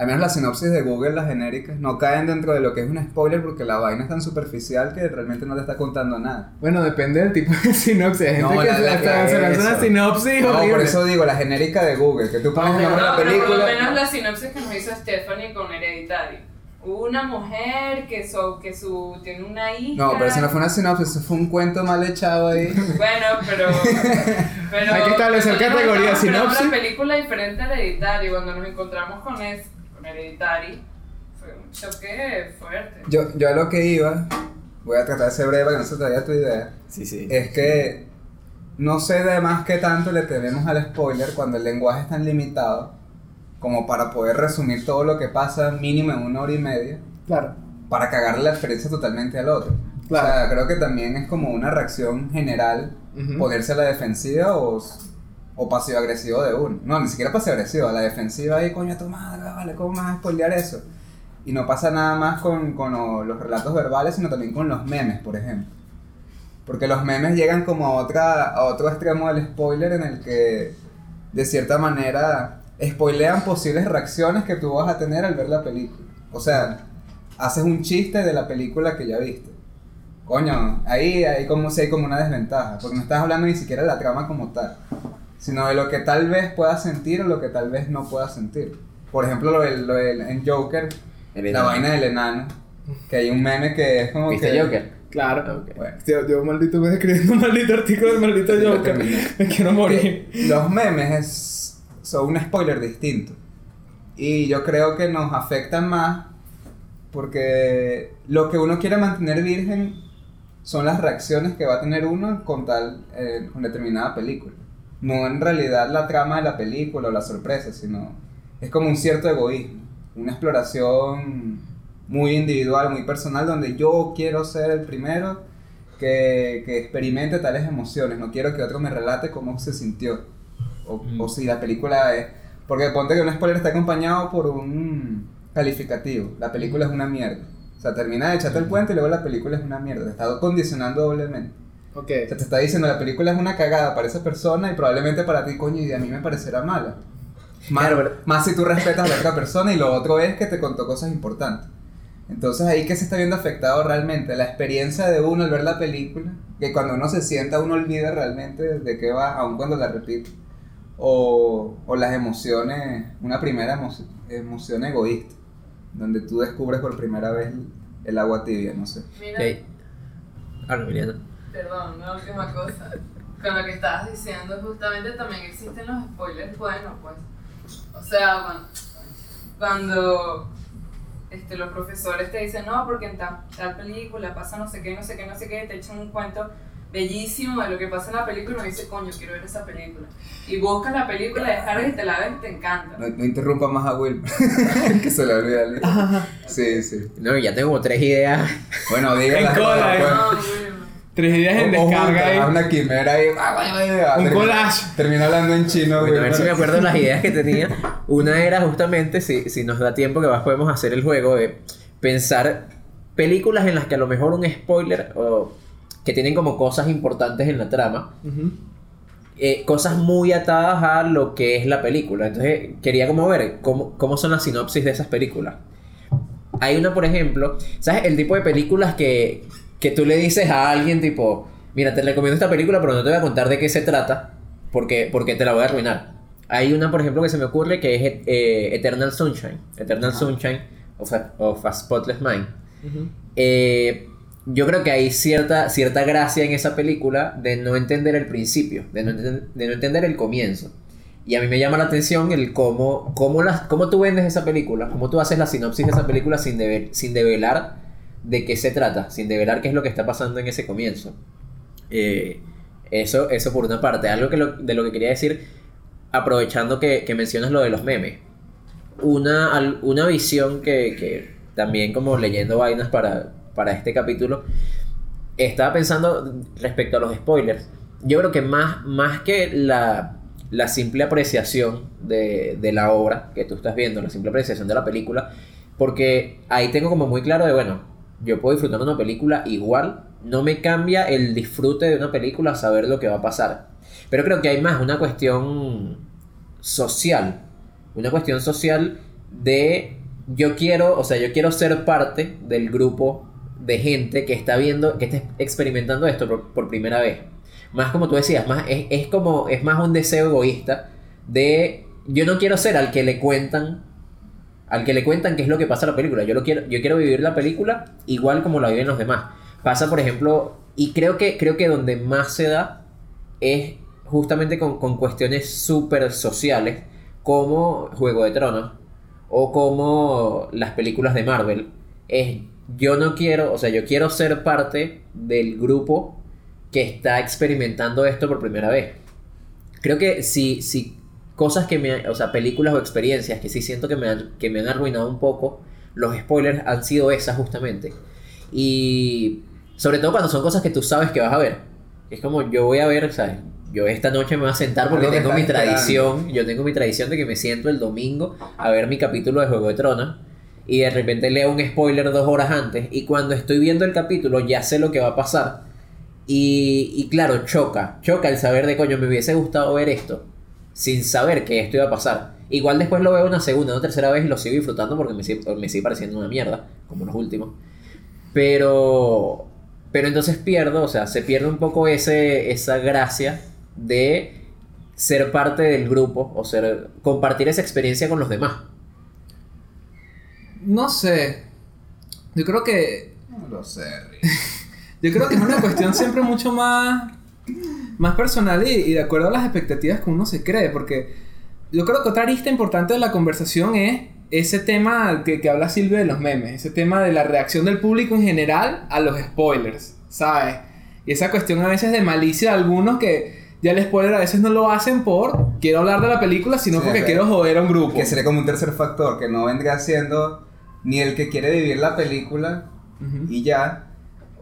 al menos las sinopsis de Google, las genéricas, no caen dentro de lo que es un spoiler porque la vaina es tan superficial que realmente no te está contando nada. Bueno, depende del tipo de sinopsis. Hay gente No, que la- se la- hasta se lanza una eso. sinopsis No, horrible. por eso digo, la genérica de Google, que tú pones No, de la pero por lo película. menos la sinopsis que nos hizo Stephanie con Hereditary. Una mujer que, so, que su, tiene una hija. No, pero eso no fue una sinopsis, eso fue un cuento mal echado ahí. Bueno, pero. pero Hay que establecer pero categoría, estamos esperando sinopsis. una película diferente a Hereditary. Cuando nos encontramos con, es, con Hereditary, fue un choque fuerte. Yo, yo a lo que iba, voy a tratar de ser breve para que no se te vaya tu idea, Sí, sí. es que no sé de más qué tanto le tememos al spoiler cuando el lenguaje es tan limitado como para poder resumir todo lo que pasa mínimo en una hora y media Claro. para cagarle la experiencia totalmente al otro. Claro. O sea, creo que también es como una reacción general Ujú. ponerse a la defensiva o, o pasivo-agresivo de uno. No, ni siquiera pasivo-agresivo, a la defensiva y coño, tu madre, vale, ¿cómo vas a spoilear eso? Y no pasa nada más con, con lo- los relatos verbales, sino también con los memes, por ejemplo. Porque los memes llegan como a, otra, a otro extremo del spoiler en el que, de cierta manera, spoilean posibles reacciones que tú vas a tener al ver la película. O sea, haces un chiste de la película que ya viste. Coño, ahí hay como si hay como una desventaja, porque no estás hablando ni siquiera de la trama como tal, sino de lo que tal vez puedas sentir o lo que tal vez no puedas sentir. Por ejemplo, lo del, lo del- en Joker, El la vaina del enano, que hay un meme que es como ¿Viste que... Joker? Claro. Ok. Bueno, Yo, yo maldito voy escribiendo un maldito artículo del maldito Joker. Me quiero morir. los memes es- son un spoiler distinto. Y yo creo que nos afectan más porque lo que uno quiere mantener virgen son las reacciones que va a tener uno con tal eh, con determinada película. No en realidad la trama de la película o la sorpresa, sino es como un cierto egoísmo, una exploración muy individual, muy personal, donde yo quiero ser el primero que, que experimente tales emociones, no quiero que otro me relate cómo se sintió, o, o si la película es... Porque ponte que un spoiler está acompañado por un calificativo, la película es una mierda. O sea, termina de echarte el puente y luego la película es una mierda, te está condicionando doblemente. Ok. O sea, te está diciendo la película es una cagada para esa persona y probablemente para ti, coño, y a mí me parecerá mala. Más, Claro, pero- más si tú respetas a la otra persona y lo otro es que te contó cosas importantes. Entonces ahí que se está viendo afectado realmente la experiencia de uno al ver la película, que cuando uno se sienta uno olvida realmente de qué va, aun cuando la repite, o, o las emociones, una primera emo- emoción egoísta, donde tú descubres por primera vez el agua tibia, no sé. Mira, Ok. Habla, Emiliano. Perdón, una última cosa. Con lo que estabas diciendo, justamente también existen los spoilers buenos, pues. O sea, cuando, cuando este, los profesores te dicen, no, porque en tal, tal película pasa no sé qué, no sé qué, no sé qué, te echan un cuento bellísimo de lo que pasa en la película y uno dice, coño, quiero ver esa película. Y buscas la película, descargas y te la ves y te encanta. No, no interrumpa más a Will. que se le olvida Sí, sí. No, ya tengo como tres ideas. Bueno, dígala. En cola, pues. Tres ideas en O- descarga haz ahí. una quimera ahí. ah, Un Termina- collage. Termina hablando en chino, Bueno, a ver si me acuerdo de las ideas que tenía. Una era justamente, si, si nos da tiempo que más podemos hacer el juego, de pensar películas en las que a lo mejor un spoiler o que tienen como cosas importantes en la trama, eh, cosas muy atadas a lo que es la película. Entonces quería como ver cómo, cómo son las sinopsis de esas películas. Hay una, por ejemplo, ¿sabes? El tipo de películas que, que tú le dices a alguien tipo, mira, te recomiendo esta película, pero no te voy a contar de qué se trata, porque, porque te la voy a arruinar. Hay una, por ejemplo, que se me ocurre que es eh, Eternal Sunshine. Eternal Sunshine of a, of a Spotless Mind. Ujú. Eh, yo creo que hay cierta, cierta gracia en esa película de no entender el principio, de no, enten- de no entender el comienzo. Y a mí me llama la atención el cómo, cómo, las, cómo tú vendes esa película, cómo tú haces la sinopsis de esa película sin, deve- sin develar de qué se trata, sin develar qué es lo que está pasando en ese comienzo. Eh, eso, eso por una parte. Algo que lo- de lo que quería decir, aprovechando que, que mencionas lo de los memes. Una, una visión que, que también como leyendo vainas para, para este capítulo, estaba pensando respecto a los spoilers. Yo creo que más, más que la, la simple apreciación de, de la obra que tú estás viendo, la simple apreciación de la película, porque ahí tengo como muy claro de, bueno, yo puedo disfrutar una película igual, no me cambia el disfrute de una película saber lo que va a pasar. Pero creo que hay más una cuestión social, una cuestión social de yo quiero, o sea, yo quiero ser parte del grupo de gente que está viendo, que está experimentando esto por, por primera vez. Más como tú decías, más, es, es como, es más un deseo egoísta de yo no quiero ser al que le cuentan al que le cuentan qué es lo que pasa en la película. Yo lo quiero, yo quiero vivir la película igual como la viven los demás. Pasa, por ejemplo, y creo que, creo que donde más se da es justamente con, con cuestiones súper sociales, como Juego de Tronos, o como las películas de Marvel. Es, yo no quiero, o sea, yo quiero ser parte del grupo que está experimentando esto por primera vez. Creo que si, si cosas que me, o sea, películas o experiencias que sí siento que me han, que me han arruinado un poco, los spoilers han sido esas justamente. Y sobre todo cuando son cosas que tú sabes que vas a ver. Es como yo voy a ver, ¿sabes? Yo esta noche me voy a sentar porque Algo tengo mi tradición, yo tengo mi tradición de que me siento el domingo a ver mi capítulo de Juego de Tronos y de repente leo un spoiler dos horas antes y cuando estoy viendo el capítulo ya sé lo que va a pasar y, y claro, choca, choca el saber de coño, me hubiese gustado ver esto sin saber que esto iba a pasar. Igual después lo veo una segunda o tercera vez y lo sigo disfrutando porque me sigue, me sigue pareciendo una mierda, como los últimos. Pero, pero entonces pierdo, o sea, se pierde un poco ese, esa gracia de ser parte del grupo o ser compartir esa experiencia con los demás. No sé. Yo creo que. No lo sé, Rick. Yo creo que es una cuestión siempre mucho más. Más personal y, y de acuerdo a las expectativas que uno se cree. Porque yo creo que otra arista importante de la conversación es ese tema que, que habla Silvia de los memes. Ese tema de la reacción del público en general a los spoilers. ¿Sabes? Y esa cuestión a veces de malicia de algunos que ya el spoiler a veces no lo hacen por quiero hablar de la película, sino Sí, porque es quiero joder a un grupo. Que sería como un tercer factor, que no vendría siendo ni el que quiere vivir la película Ujú. y ya,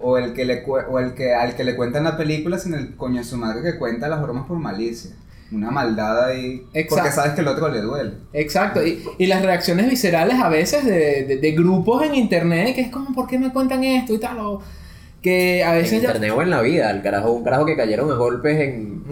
o el que le o el que al que le cuentan la película, sino el coño de su madre que cuenta las bromas por malicia. Una maldad ahí. Porque Exacto. sabes que el otro le duele. Exacto, y, y las reacciones viscerales a veces de, de- de grupos en internet, que es como, ¿por qué me cuentan esto y tal? O que a En veces ya... internet o en la vida, el carajo, un carajo que cayeron a golpes en,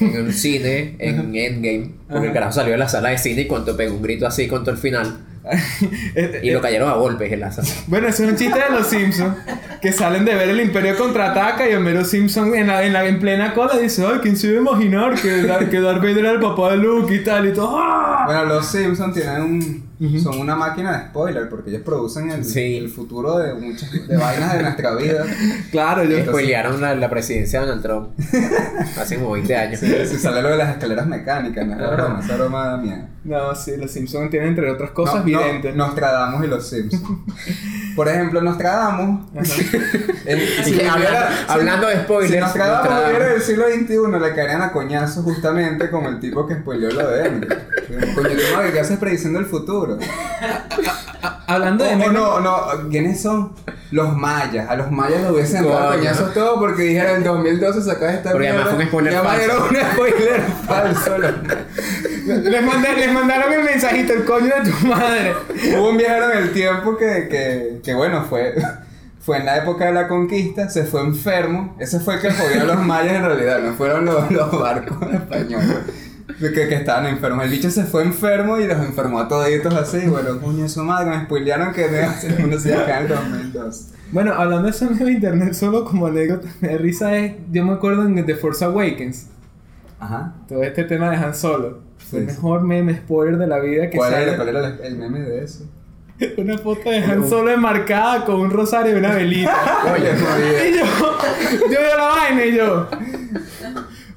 en un cine, en Endgame, porque el carajo salió de la sala de cine y cuando pegó un grito así contra el final, y eh, lo cayeron a golpes en la sala. Bueno, ese es un chiste de los Simpsons, que salen de ver el Imperio contraataca y Homero Simpson en, la, en, la, en plena cola dice, ay, ¿quién se iba a imaginar que, Dar- que Darth Vader era el papá de Luke y tal? Y todo, ¡ah! Bueno, los Simpsons tienen un, Son una máquina de spoiler porque ellos producen el, Sí. el futuro de muchas de vainas de nuestra vida. Claro. Entonces- Spoilearon la, la presidencia de Donald Trump hace como 20 años. Si sale lo de las escaleras mecánicas, no es broma, esa broma miedo. No, sí, los Simpsons tienen entre otras cosas No, no, videntes. Nostradamus y los Simpsons. Por ejemplo, Nostradamus. el- Y si que hablando, si- hablando de spoilers, Si Nostradamus Nostradamus- viviera del siglo XXI, le caerían a coñazos justamente como el tipo que spoileó lo de él. Coño, ¿qué haces prediciendo el futuro? Hablando de O- no, no, ¿quiénes son? Los mayas. A los mayas lo hubiesen dado Coño. coñazos todo porque dijeron en 2012 sacas esta Porque además fue un spoiler falso. Era un spoiler falso. les, mandé- les mandaron el mensajito, el coño de tu madre. Hubo un viajero en el tiempo que, que, que bueno, fue, fue en la época de la conquista, se fue enfermo. Ese fue el que jodió a los mayas en realidad, no fueron los, los barcos españoles. Que, que estaban enfermos. El bicho se fue enfermo y los enfermó a toditos así. Y bueno, coño, su madre, me spoilearon que el mundo se iba a caer en el 2002. Bueno, hablando de eso en internet, solo como anécdota, me da risa es, yo me acuerdo en The Force Awakens, Ajá. todo este tema de Han Solo. Fue el Sí. mejor meme spoiler de la vida que ¿Cuál sale. era, cuál era el, el meme de eso? Una foto de Han Solo enmarcada con un rosario y una velita. Oye, y yo, yo veo la vaina y yo.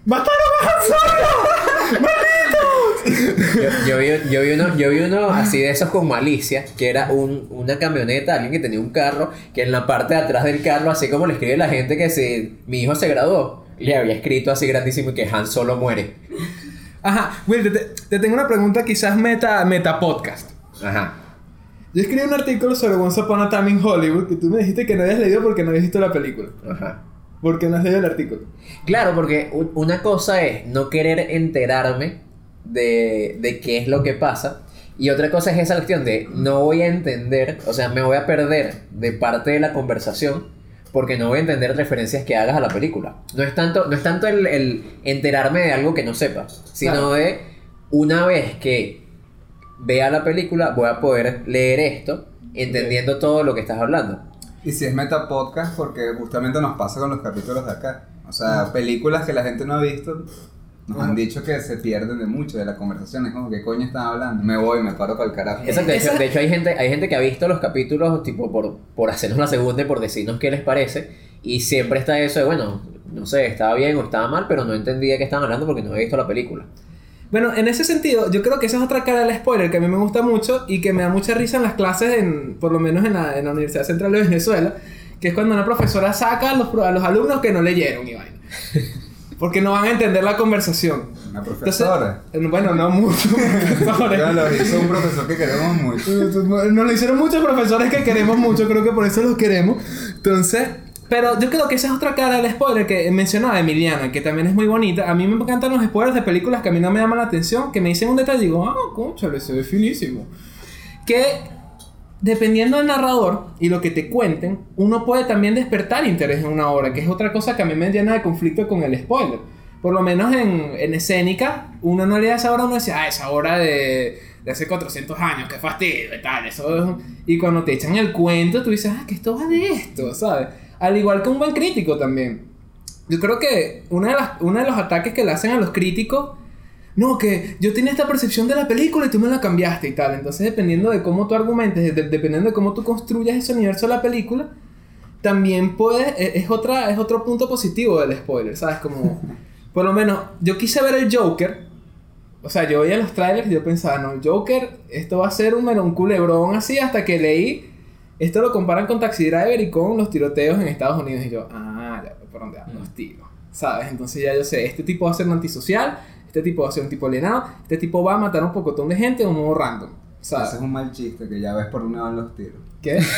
¡Mataron a Han Solo! ¡Malditos! Yo, yo vi, yo, vi uno, yo vi uno así de esos con malicia, que era un, una camioneta, alguien que tenía un carro, que en la parte de atrás del carro, así como le escribe la gente que si mi hijo se graduó, le había escrito así grandísimo que Han solo muere. Ajá, Will, te, te- te tengo una pregunta quizás meta, meta podcast. Ajá. Yo escribí un artículo sobre Once Upon a Time in Hollywood que tú me dijiste que no habías leído porque no habías visto la película. Ajá. ¿Por qué no has leído el artículo? Claro, porque una cosa es no querer enterarme de, de qué es lo que pasa. Y otra cosa es esa cuestión de no voy a entender, o sea, me voy a perder de parte de la conversación porque no voy a entender referencias que hagas a la película. No es tanto, no es tanto el, el enterarme de algo que no sepa, sino Claro. de una vez que vea la película voy a poder leer esto entendiendo todo lo que estás hablando. Y si es meta podcast, porque justamente nos pasa con los capítulos de acá. O sea, películas que la gente no ha visto, nos han dicho que se pierden de mucho de la conversación. Es como, ¿qué coño están hablando? Me voy, me paro para el carajo. Exacto, de hecho, Esa- de hecho hay gente, hay gente que ha visto los capítulos tipo por, por hacernos la segunda y por decirnos qué les parece. Y siempre está eso de, bueno, no sé, estaba bien o estaba mal, pero no entendía qué estaban hablando porque no había visto la película. Bueno, en ese sentido, yo creo que esa es otra cara del spoiler que a mí me gusta mucho y que me da mucha risa en las clases, en, por lo menos en la, en la Universidad Central de Venezuela, que es cuando una profesora saca a los, pro- a los alumnos que no leyeron y vaina. Porque no van a entender la conversación. Una Entonces, profesora. eh, bueno, no muchos profesores. Ya lo hizo un profesor que queremos mucho. Nos lo hicieron muchos profesores que queremos mucho, creo que por eso los queremos. Entonces, pero yo creo que esa es otra cara del spoiler que mencionaba Emiliana, que también es muy bonita. A mí me encantan los spoilers de películas que a mí no me llaman la atención, que me dicen un detalle y digo, ah, conchale, se ve finísimo. Que dependiendo del narrador y lo que te cuenten, uno puede también despertar interés en una obra, que es otra cosa que a mí me llena de conflicto con el spoiler. Por lo menos en, en escénica, uno no leía esa obra, uno decía, ah, esa obra de, de hace 400 años, qué fastidio y tal. Eso es un-". Y cuando te echan el cuento, tú dices, ah, que esto va de esto, ¿sabes? Al igual que un buen crítico también. Yo creo que una de las, uno de los ataques que le hacen a los críticos no, que yo tenía esta percepción de la película y tú me la cambiaste y tal. Entonces, dependiendo de cómo tú argumentes, de- dependiendo de cómo tú construyas ese universo de la película, también puede, e- es, otra, es otro punto positivo del spoiler, ¿sabes? Como, por lo menos, yo quise ver el Joker. O sea, yo veía los trailers y yo pensaba, no, el Joker, esto va a ser un, un culebrón así hasta que leí. Esto lo comparan con Taxi Driver y con los tiroteos en Estados Unidos. Y yo, ah, ya, por dónde van los tiros. ¿Sabes? Entonces ya yo sé, este tipo va a ser un antisocial, este tipo va a ser un tipo alienado, este tipo va a matar a un pocotón de gente de un modo random. ¿Sabes? Ese es un mal chiste que ya ves por dónde van los tiros. ¿Qué?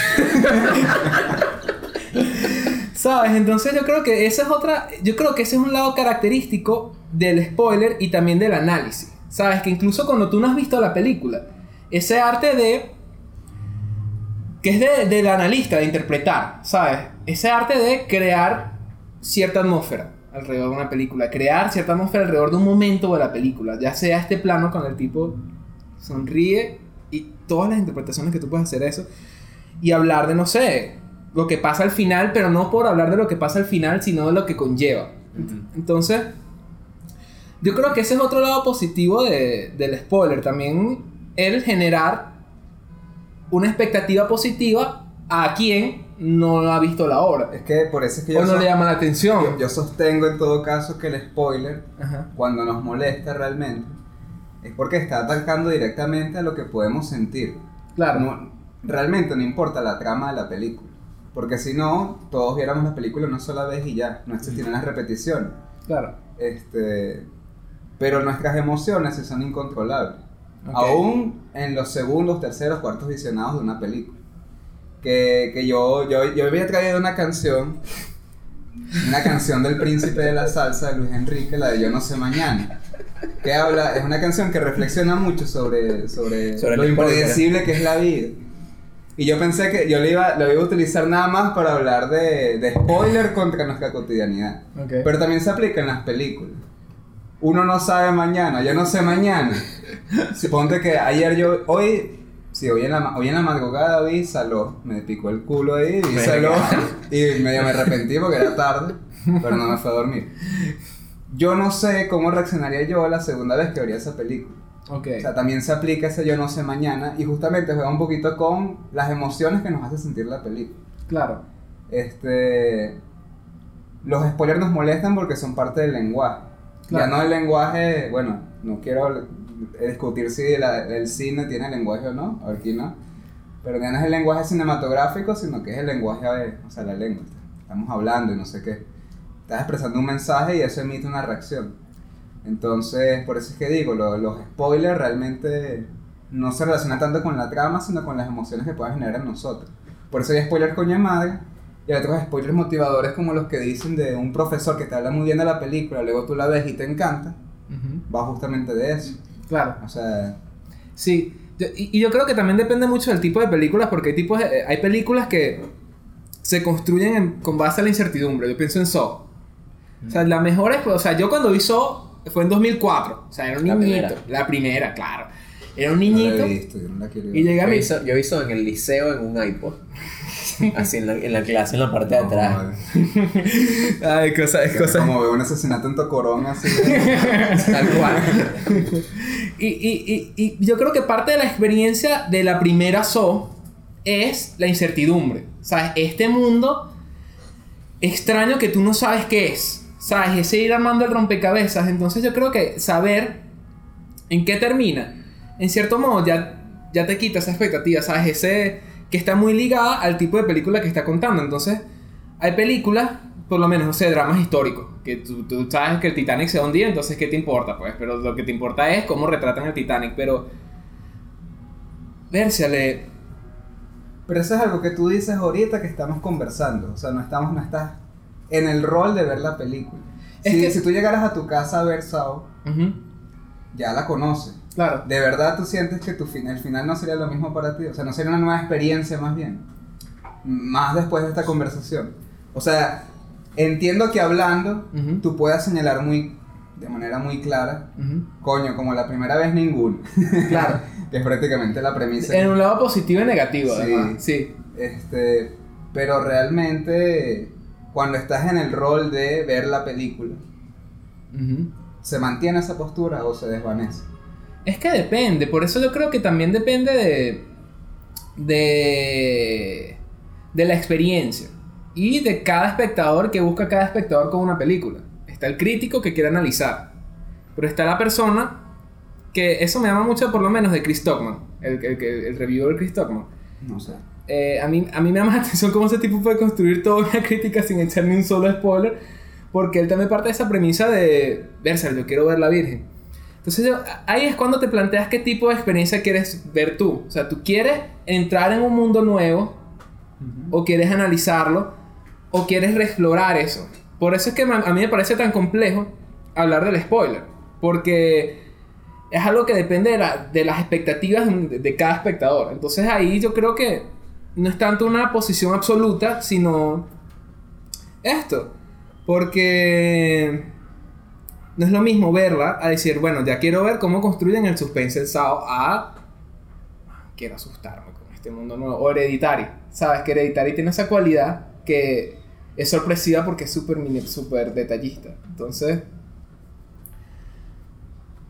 ¿Sabes? Entonces yo creo que esa es otra. Yo creo que ese es un lado característico del spoiler y también del análisis. ¿Sabes? Que incluso cuando tú no has visto la película, ese arte de. Que es de- del analista, de interpretar, ¿sabes? Ese arte de crear cierta atmósfera alrededor de una película, crear cierta atmósfera alrededor de un momento de la película, ya sea este plano con el tipo sonríe y todas las interpretaciones que tú puedes hacer eso y hablar de, no sé, lo que pasa al final, pero no por hablar de lo que pasa al final, sino de lo que conlleva. Entonces, yo creo que ese es otro lado positivo de- del spoiler, también el generar una expectativa positiva a quien no ha visto la obra. Es que por eso es que yo, O no le llama la atención. yo- yo sostengo en todo caso que el spoiler, Ajá. cuando nos molesta realmente, es porque está atacando directamente a lo que podemos sentir. Claro. No- realmente no importa la trama de la película. Porque si no, todos viéramos la película una sola vez y ya, no existieran las repeticiones. Claro. Este, pero nuestras emociones son incontrolables. Aún en los segundos, terceros, cuartos visionados de una película. Que, que yo, yo, yo había traído una canción, una canción del príncipe de la salsa de Luis Enrique, la de Yo no sé mañana. Que habla, es una canción que reflexiona mucho sobre, sobre, Sobre lo impredecible que es la vida. Y yo pensé que yo lo iba, lo iba a utilizar nada más para hablar de, de spoiler contra nuestra cotidianidad. Pero también se aplica en las películas. Uno no sabe mañana, yo no sé mañana. Suponte que ayer yo, hoy, sí, hoy en la, hoy en la madrugada vi Saló, me picó el culo ahí, vi. Saló y medio me arrepentí porque era tarde, pero no me fue a dormir. Yo no sé cómo reaccionaría yo la segunda vez que vería esa película. Ok. O sea, también se aplica ese yo no sé mañana y justamente juega un poquito con las emociones que nos hace sentir la película. Claro. Este. Los spoilers nos molestan porque son parte del lenguaje. Claro. Ya no el lenguaje, bueno, no quiero discutir si la- el cine tiene lenguaje o no, aquí no. Pero ya no es el lenguaje cinematográfico, sino que es el lenguaje, o sea, la lengua. Estamos hablando y no sé qué. Estás expresando un mensaje y eso emite una reacción. Entonces, por eso es que digo, lo- los spoilers realmente no se relacionan tanto con la trama, sino con las emociones que puedan generar en nosotros. Por eso hay spoilers coño de madre, y hay otros spoilers motivadores como los que dicen de un profesor que te habla muy bien de la película, luego tú la ves y te encanta, Ujú. va justamente de eso. Claro. O sea, Sí, yo- y, y yo creo que también depende mucho del tipo de películas, porque hay, tipos de- hay películas que se construyen en- con base a la incertidumbre. Yo pienso en Saw. O sea, la mejor es, o sea, yo cuando vi Saw fue en 2004. O sea, era un La niñito. primera. La primera, claro. Era un no niñito. la he visto, yo no la quiero y llega Yo mi... yo hizo en el liceo en un iPod. Así en la, en la clase, en la parte de atrás. Ay, cosas, Que cosas. Como veo un asesinato en Tocorón así. Tal cual. Y, y, y, y yo creo que parte de la experiencia de la primera Saw es la incertidumbre. ¿Sabes? Este mundo extraño que tú no sabes qué es. ¿Sabes? Ese ir armando el rompecabezas. Entonces yo creo que saber en qué termina, en cierto modo ya, ya te quita esa expectativa, ¿sabes? Ese que está muy ligada al tipo de película que está contando. Entonces hay películas, por lo menos, no sé, dramas históricos. Que tú, tú sabes que el Titanic se hundía, entonces ¿qué te importa? Pues, pero lo que te importa es cómo retratan el Titanic. Pero, Vérsale, Pero eso es algo que tú dices ahorita que estamos conversando. O sea, no estamos, no estás en el rol de ver la película. Es si, que- si tú llegaras a tu casa a ver Saw, Ujú, ya la conoces. claro. ¿De verdad tú sientes que tu fin, el final no sería lo mismo para ti? O sea, no sería una nueva experiencia más bien. Más después de esta conversación. O sea, entiendo que hablando tú puedas señalar muy, de manera muy clara, coño, como la primera vez ninguno. Claro. que es prácticamente la premisa. En un lado positivo y negativo, Sí. además. Sí. Este, pero realmente cuando estás en el rol de ver la película, Ujú. ¿Se mantiene esa postura o se desvanece? Es que depende, por eso yo creo que también depende de. de. de la experiencia. Y de cada espectador que busca cada espectador con una película. Está el crítico que quiere analizar. Pero está la persona que eso me llama mucho, por lo menos, de Chris Stockman. El, el, el, reviewer Chris Stockman. No sé. Eh, a, mí, a mí me llama la atención cómo ese tipo puede construir toda una crítica sin echar ni un solo spoiler. Porque él también parte de esa premisa de, verse, yo quiero ver la Virgen. Entonces yo- ahí es cuando te planteas qué tipo de experiencia quieres ver tú. O sea, tú quieres entrar en un mundo nuevo o quieres analizarlo o quieres reexplorar eso. Por eso es que a mí me parece tan complejo hablar del spoiler. Porque es algo que depende de, la- de las expectativas de, de cada espectador. Entonces ahí yo creo que no es tanto una posición absoluta, sino esto. Porque no es lo mismo verla a decir, bueno, ya quiero ver cómo construyen el suspense el a quiero asustarme con este mundo nuevo. O Hereditary. Sabes que Hereditary tiene esa cualidad que es sorpresiva porque es súper súper detallista. Entonces.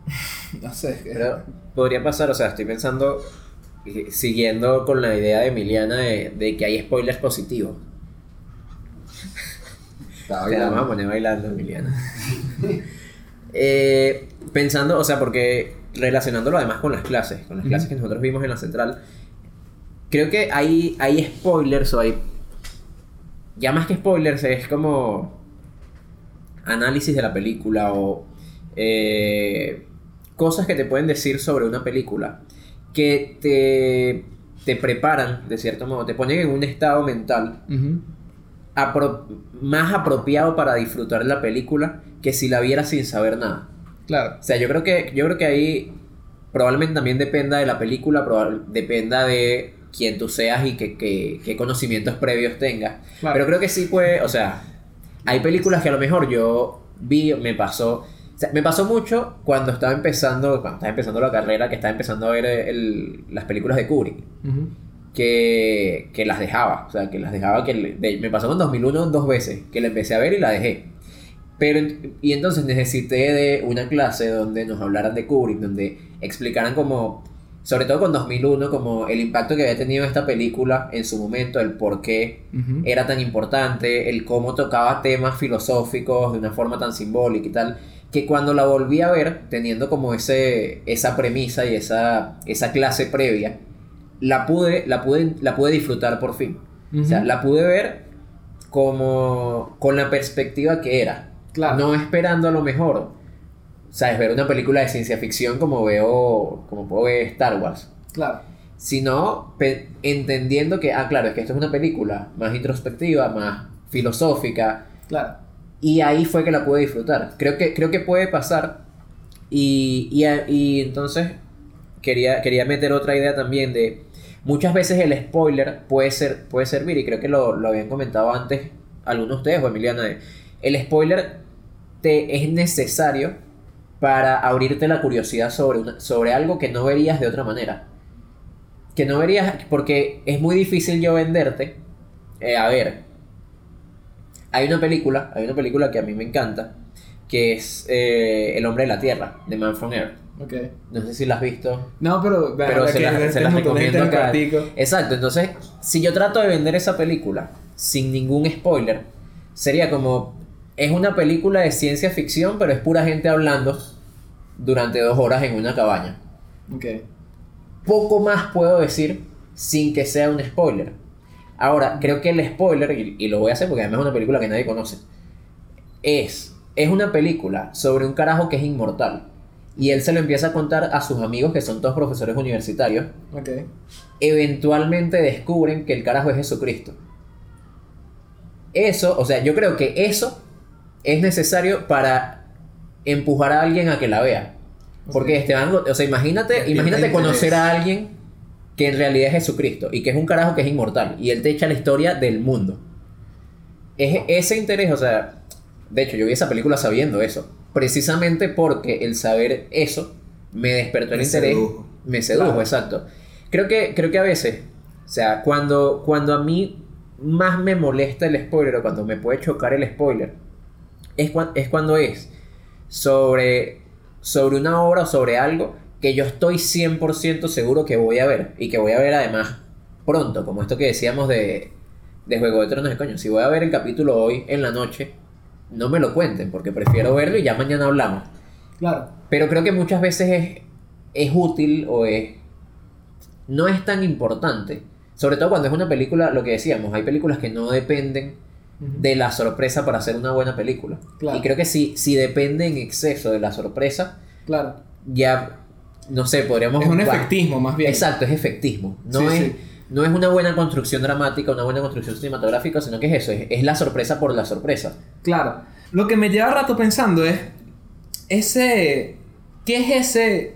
No sé. Pero podría pasar, o sea, estoy pensando eh, siguiendo con la idea de Emiliana de que hay spoilers positivos. Te la vamos a poner bailando, Emiliana. Eh, pensando, o sea, porque relacionándolo además con las clases, con las clases que nosotros vimos en la central, creo que hay, hay spoilers o hay... Ya más que spoilers, es como análisis de la película o eh, cosas que te pueden decir sobre una película que te, te preparan, de cierto modo, te ponen en un estado mental Ujú. Apro- más apropiado para disfrutar la película que si la vieras sin saber nada. Claro. O sea, yo creo que, yo creo que ahí probablemente también dependa de la película, dependa de quién tú seas y qué que, qué conocimientos previos tengas. Claro. Pero creo que sí puede, o sea, hay películas que a lo mejor yo vi, me pasó, o sea, me pasó mucho cuando estaba empezando, cuando estaba empezando la carrera, que estaba empezando a ver el- las películas de Kubrick Ujú. Que, que las dejaba. O sea, que las dejaba. que de- Me pasó con 2001 dos veces, que la empecé a ver y la dejé. Pero, en- y entonces necesité de una clase donde nos hablaran de Kubrick, donde explicaran como, sobre todo con 2001, como el impacto que había tenido esta película en su momento, el por qué Ujú. era tan importante, el cómo tocaba temas filosóficos de una forma tan simbólica y tal, que cuando la volví a ver, teniendo como ese, esa premisa y esa, esa clase previa, la pude, la, pude, la pude disfrutar por fin. O sea, la pude ver como con la perspectiva que era. Claro. No esperando a lo mejor, ¿sabes? Ver una película de ciencia ficción como veo, como puedo ver Star Wars Claro. sino entendiendo que, ah, claro, es que esto es una película más introspectiva, más filosófica, Claro. y ahí fue que la pude disfrutar. Creo que, creo que puede pasar, y, y, y entonces quería, quería meter otra idea también de, muchas veces el spoiler puede, ser, puede servir, y creo que lo, lo habían comentado antes algunos de ustedes o Emiliana, de, el spoiler te es necesario para abrirte la curiosidad sobre, una- sobre algo que no verías de otra manera. Que no verías, porque es muy difícil yo venderte. eh, a ver, hay una película, hay una película que a mí me encanta, que es eh, El hombre de la tierra, de Man from Earth. Ok. No sé si la has visto. No, pero, Pero se, que las- se recomiendo en acá. Exacto, entonces, si yo trato de vender esa película sin ningún spoiler, sería como, es una película de ciencia ficción, pero es pura gente hablando durante dos horas en una cabaña. Ok. Poco más puedo decir sin que sea un spoiler. Ahora, creo que el spoiler, y, y lo voy a hacer porque además es una película que nadie conoce, es, es una película sobre un carajo que es inmortal. Y él se lo empieza a contar a sus amigos, que son todos profesores universitarios, Ok. eventualmente descubren que el carajo es Jesucristo. Eso, o sea, yo creo que eso es necesario para empujar a alguien a que la vea. Porque. Esteban, o sea, imagínate, imagínate conocer a alguien que en realidad es Jesucristo y que es un carajo que es inmortal y él te echa la historia del mundo. Es ese interés, o sea, de hecho yo vi esa película sabiendo eso, precisamente porque el saber eso me despertó el Me interés, sedujo. me sedujo, Claro. exacto. Creo que, creo que a veces, o sea, cuando, cuando a mí más me molesta el spoiler o cuando me puede chocar el spoiler, es, cua- es cuando es sobre, sobre una obra o sobre algo que yo estoy 100% seguro que voy a ver y que voy a ver además pronto, como esto que decíamos de, de Juego de Tronos de coño. Si voy a ver el capítulo hoy en la noche, no me lo cuenten porque prefiero verlo y ya mañana hablamos. Claro. Pero creo que muchas veces es, es útil o es. No es tan importante. Sobre todo cuando es una película, lo que decíamos, hay películas que no dependen de la sorpresa para hacer una buena película. Claro. Y creo que si, si depende en exceso de la sorpresa, Claro. ya, no sé, podríamos... Es un efectismo, más bien. Exacto, es efectismo. No, Sí, es, sí. No es una buena construcción dramática, una buena construcción cinematográfica, sino que es eso, es, la sorpresa por la sorpresa. Claro. Lo que me lleva rato pensando es. Ese. ¿Qué es ese.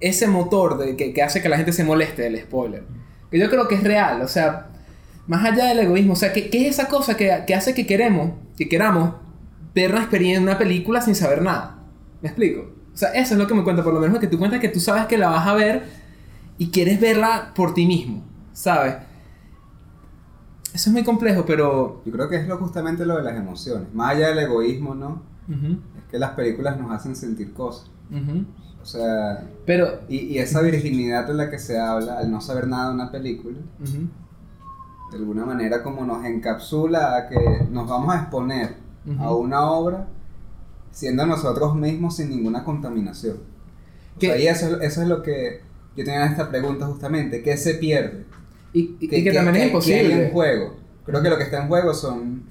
Ese motor de, que, que hace que la gente se moleste del spoiler? Que yo creo que es real. O sea. Más allá del egoísmo. O sea, ¿qué, qué es esa cosa que, que hace que queremos. Que queramos ver una experiencia una película sin saber nada? ¿Me explico? O sea, eso es lo que me cuenta. Por lo menos que tú cuentas que tú sabes que la vas a ver. Y quieres verla por ti mismo. ¿Sabes? Eso es muy complejo, pero. Yo creo que es lo, justamente lo de las emociones. Más allá del egoísmo, ¿no? Es que las películas nos hacen sentir cosas. O sea, Pero. y, y esa virginidad de la que se habla, al no saber nada de una película, de alguna manera como nos encapsula a que nos vamos a exponer a una obra siendo nosotros mismos sin ninguna contaminación. O Que- sea, y eso, es- eso es lo que yo tenía esta pregunta justamente, ¿qué se pierde? Y, y- y ¿Qué- que qué- también es qué hay en imposible. juego? Creo que lo que está en juego son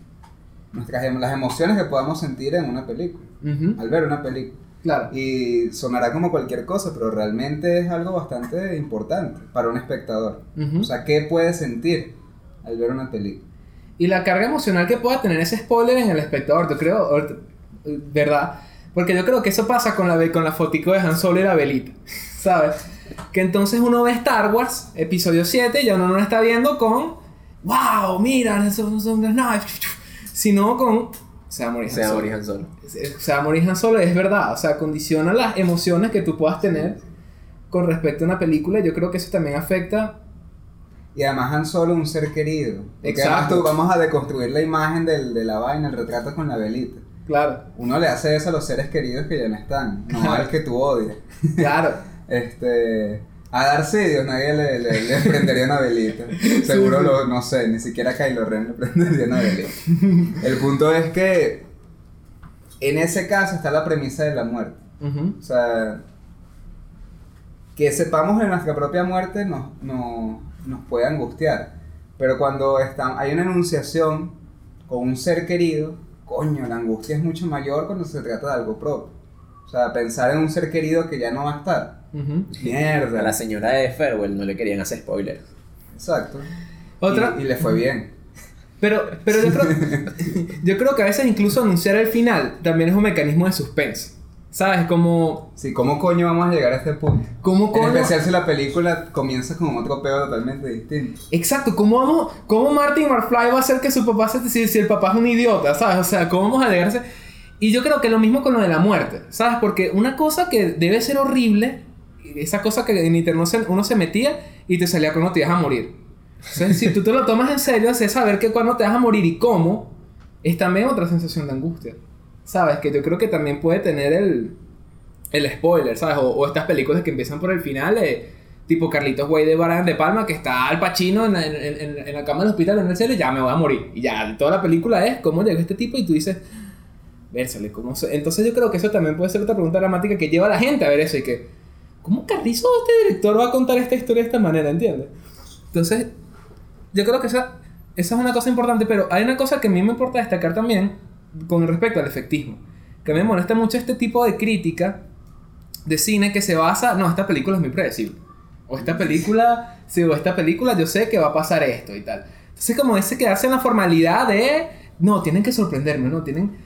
nuestras, em- las emociones que podamos sentir en una película, Ujú, al ver una película. Claro. Y sonará como cualquier cosa, pero realmente es algo bastante importante para un espectador. Ujú. O sea, ¿qué puede sentir al ver una película? Y la carga emocional que pueda tener ese spoiler en el espectador, yo creo, eh, ¿verdad? Porque yo creo que eso pasa con la, con la fotico de Han Solo y la velita, ¿sabes? Que entonces uno ve Star Wars, episodio 7, y ya uno no lo está viendo con, wow, mira, son, son las naves, sino con, se va a morir Han Se va a Solo. morir Han Solo. Se va a morir Han Solo, es verdad, o sea, condiciona las emociones que tú puedas tener con respecto a una película, yo creo que eso también afecta Y además Han Solo un ser querido. Porque Exacto. además tú vamos a deconstruir la imagen del, de la vaina, el retrato con la velita. Claro, Uno le hace eso a los seres queridos que ya no están, no Claro. al que tú odias. claro. Este, a Darth Sidious nadie le, le, le prendería una velita. Seguro lo, no sé, ni siquiera a Kylo Ren le prendería una velita. El punto es que en ese caso está la premisa de la muerte. O sea, que sepamos de nuestra propia muerte nos, no- nos puede angustiar. Pero cuando está, hay una enunciación con un ser querido, coño, la angustia es mucho mayor cuando se trata de algo propio. O sea, pensar en un ser querido que ya no va a estar. Ujú. A Mierda. la señora de Farewell no le querían hacer spoilers. Exacto. Otra, Y, y le fue bien. Pero, pero yo, creo, yo creo que a veces incluso anunciar el final también es un mecanismo de suspense. ¿Sabes? Como, Sí, ¿cómo coño vamos a llegar a este punto? ¿cómo En coño? especial si la película comienza con otro pedo totalmente distinto. Exacto, ¿cómo, vamos, ¿cómo Martin McFly va a hacer que su papá se... Si, si el papá es un idiota, ¿sabes? O sea, ¿cómo vamos a llegarse? Y yo creo que lo mismo con lo de la muerte, ¿sabes? Porque una cosa que debe ser horrible, esa cosa que en internet uno se metía y te salía cuando te ibas a morir. Entonces, si tú te lo tomas en serio, es saber que cuando te vas a morir y cómo, es también otra sensación de angustia. ¿Sabes? Que yo creo que también puede tener el, el spoiler, ¿sabes? O, o estas películas que empiezan por el final, eh, tipo Carlitos Way de Brian De Palma, que está al Pacino en, en, en- en la cama del hospital en el cielo y ya me voy a morir. Y ya, toda la película es cómo llegó este tipo y tú dices, vérsale, ¿cómo se-?" Entonces yo creo que eso también puede ser otra pregunta dramática que lleva a la gente a ver eso y que, ¿cómo carrizo este director va a contar esta historia de esta manera, ¿entiendes? Entonces, yo creo que esa, esa es una cosa importante, pero hay una cosa que a mí me importa destacar también con respecto al efectismo. Que a mí me molesta mucho este tipo de crítica de cine que se basa, no, esta película es muy predecible. O esta película, sí, o esta película yo sé que va a pasar esto y tal. Entonces como ese quedarse en la formalidad de, no, tienen que sorprenderme, no, tienen...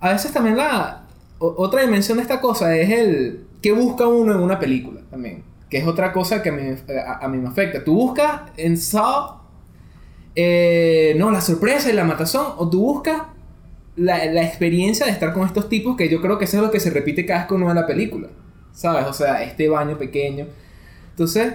A veces también la o- otra dimensión de esta cosa es el que busca uno en una película también. Que es otra cosa que a mí, a, a mí me afecta. Tú buscas en Saw, eh, no, la sorpresa y la matazón, o tú buscas la, la experiencia de estar con estos tipos, que yo creo que eso es lo que se repite cada vez que uno ve la película. ¿Sabes? O sea, este baño pequeño. Entonces,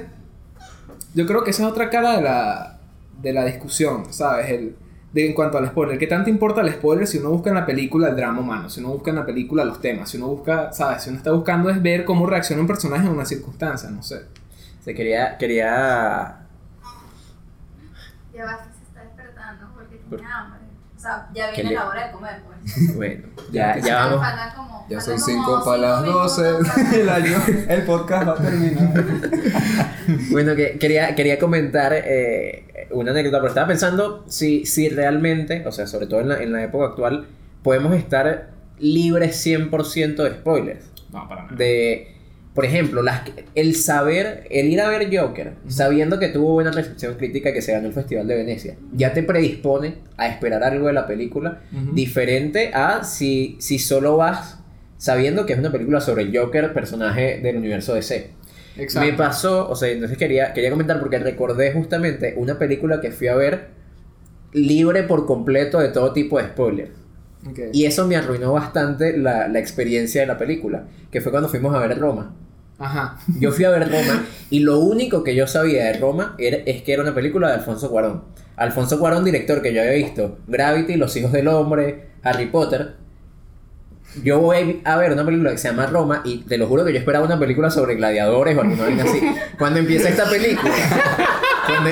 yo creo que esa es otra cara de la, de la discusión, ¿sabes? El, de, en cuanto al spoiler. ¿Qué tanto importa el spoiler si uno busca en la película el drama humano? Si uno busca en la película los temas. Si uno busca, ¿sabes? Si uno está buscando es ver cómo reacciona un personaje en una circunstancia, no sé. Se quería, quería Ya va, que se está despertando porque Por- tiene hambre. O sea, ya ¿Qué viene la hora de comer, pues. Bueno, ya, ya vamos. como- Ya son como 5 para las cinco 12. minutos para- El año, el podcast va a terminar. Bueno, que quería, quería comentar eh, una anécdota, pero estaba pensando si, si realmente, o sea, sobre todo en la, en la época actual, podemos estar libres 100% de spoilers. No, para nada. De, por ejemplo, las, el saber, el ir a ver Joker, sabiendo que tuvo buena recepción crítica que se ganó el Festival de Venecia, ya te predispone a esperar algo de la película diferente a si, si solo vas sabiendo que es una película sobre el Joker, personaje del universo DC. Exacto. Me pasó, o sea, entonces quería, quería comentar porque recordé justamente una película que fui a ver libre por completo de todo tipo de spoilers. Y eso me arruinó bastante la, la experiencia de la película, que fue cuando fuimos a ver Roma. Ajá. Yo fui a ver Roma y lo único que yo sabía de Roma era, es que era una película de Alfonso Cuarón. Alfonso Cuarón, director que yo había visto Gravity, Los Hijos del Hombre, Harry Potter. Yo voy a ver una película que se llama Roma y te lo juro que yo esperaba una película sobre gladiadores o vaina así. Cuando empieza esta película, cuando,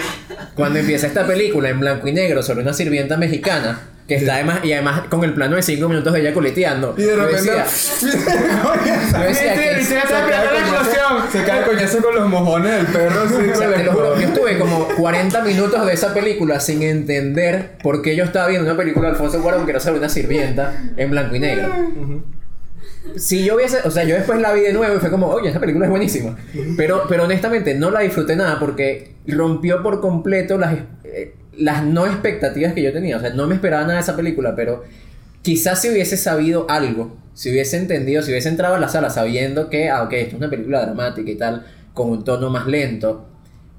cuando empieza esta película en blanco y negro sobre una sirvienta mexicana que está además y además con el plano de 5 minutos de ella coleteando. Y de repente. yo decía Sí, sí, se, sí, cae el coñazo, con los mojones del perro así. O sea, te lo juro, yo estuve como 40 minutos de esa película sin entender por qué yo estaba viendo una película de Alfonso Cuarón que era sobre una sirvienta en blanco y negro. Si yo hubiese, o sea, yo después la vi de nuevo y fue como, oye, esta película es buenísima. Pero, pero honestamente no la disfruté nada porque rompió por completo las, eh, las no expectativas que yo tenía. O sea, no me esperaba nada de esa película, pero quizás si hubiese sabido algo, si hubiese entendido, si hubiese entrado a la sala sabiendo que, ah, ok, esto es una película dramática y tal, con un tono más lento,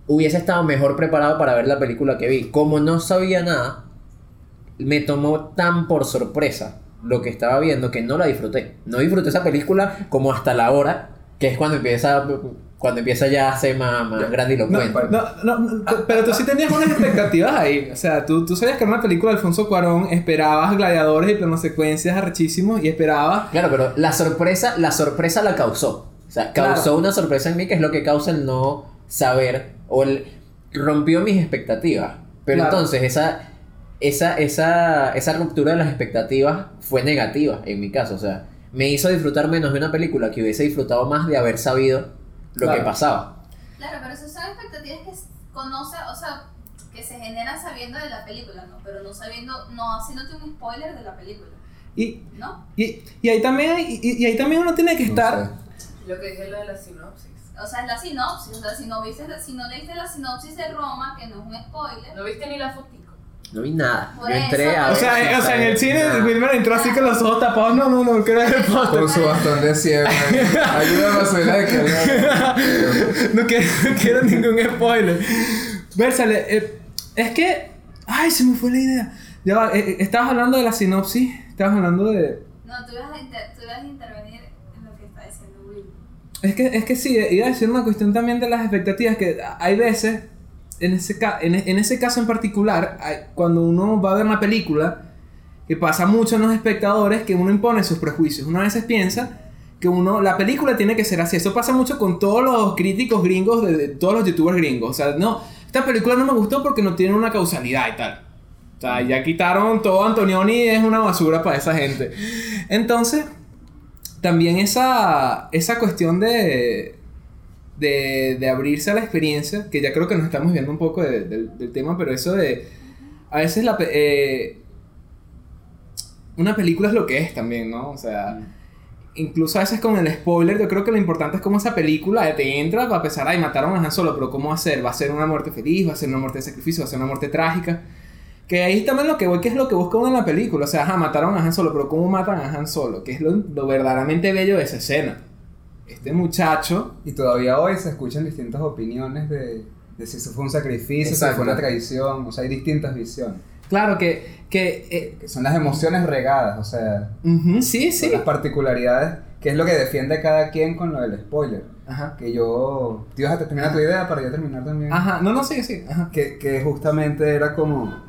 hubiese estado mejor preparado para ver la película que vi. Como no sabía nada, me tomó tan por sorpresa lo que estaba viendo que no la disfruté. No disfruté esa película como hasta la hora, que es cuando empieza cuando empieza ya a ser más, más grandilocuente. no, no, no, pero tú sí tenías unas expectativas ahí. O sea, tú, tú sabías que era una película de Alfonso Cuarón, esperabas gladiadores y planos secuencias arrechísimos y esperabas. Claro, pero la sorpresa, la sorpresa la causó. O sea, causó Claro. una sorpresa en mí que es lo que causa el no saber o el rompió mis expectativas. Pero Claro. entonces esa esa, esa, esa ruptura de las expectativas fue negativa en mi caso. O sea, me hizo disfrutar menos de una película que hubiese disfrutado más de haber sabido lo Claro. que pasaba. Claro, pero esas son expectativas que conoce, o sea, que se generan sabiendo de la película, ¿no? Pero no sabiendo, no haciéndote un spoiler de la película, Y, ¿no? y, y ahí también hay- y, y ahí también uno tiene que No estar. sé. Lo que dije lo de la sinopsis. O sea, es la sinopsis, o sea, si no, viste, si no leíste la sinopsis de Roma, que no es un spoiler, No viste ni la fotico. No vi nada. Por Yo entré eso, a O ver sea, si eh, o sea, en el cine Nada. Wilmer entró así con los ojos tapados. No, no, no, quiero ver el póster. Con su bastón de ciego. Ayúdame a subir la escalera. no, quiero, no quiero ningún spoiler. Versale, eh, es que. Ay, se me fue la idea. Ya va, eh, eh, estabas hablando de la sinopsis. Estabas hablando de. no, tú ibas a, inter- tú ibas a intervenir en lo que está diciendo Will. Es que, es que sí, iba a decir una cuestión también de las expectativas. Que hay veces, en ese, en, en ese caso en particular, cuando uno va a ver una película, que pasa mucho en los espectadores, que uno impone sus prejuicios. Uno a veces piensa que uno, la película tiene que ser así. Eso pasa mucho con todos los críticos gringos, de, todos los youtubers gringos. O sea, no, esta película no me gustó porque no tiene una causalidad y tal. O sea, ya quitaron todo Antonioni es una basura para esa gente. Entonces, también esa, esa cuestión de, de, de abrirse a la experiencia, que ya creo que nos estamos viendo un poco de- del- del tema, pero eso de, a veces la, eh, una película es lo que es también, ¿no? O sea, incluso a veces con el spoiler, yo creo que lo importante es cómo esa película te entra para pensar, ay, mataron a Han Solo, pero ¿cómo ser? ¿Va a ser una muerte feliz? ¿Va a ser una muerte de sacrificio? ¿Va a ser una muerte trágica? Que ahí también lo que voy, que es lo que busca uno en la película. O sea, ajá, mataron a Han Solo, pero ¿cómo matan a Han Solo? Que es lo, lo verdaderamente bello de esa escena. Este muchacho. Y todavía hoy se escuchan distintas opiniones de, de si eso fue un sacrificio, si Exacto. fue una traición. O sea, hay distintas visiones. Claro que. que eh, son las emociones regadas, o sea, sí, son sí. las particularidades, que es lo que defiende cada quien con lo del spoiler. Ajá. Que yo. ¿Te ibas a terminar tu idea para yo terminar también? Ajá, no, no, sí, sí. Ajá. Que, que justamente era como.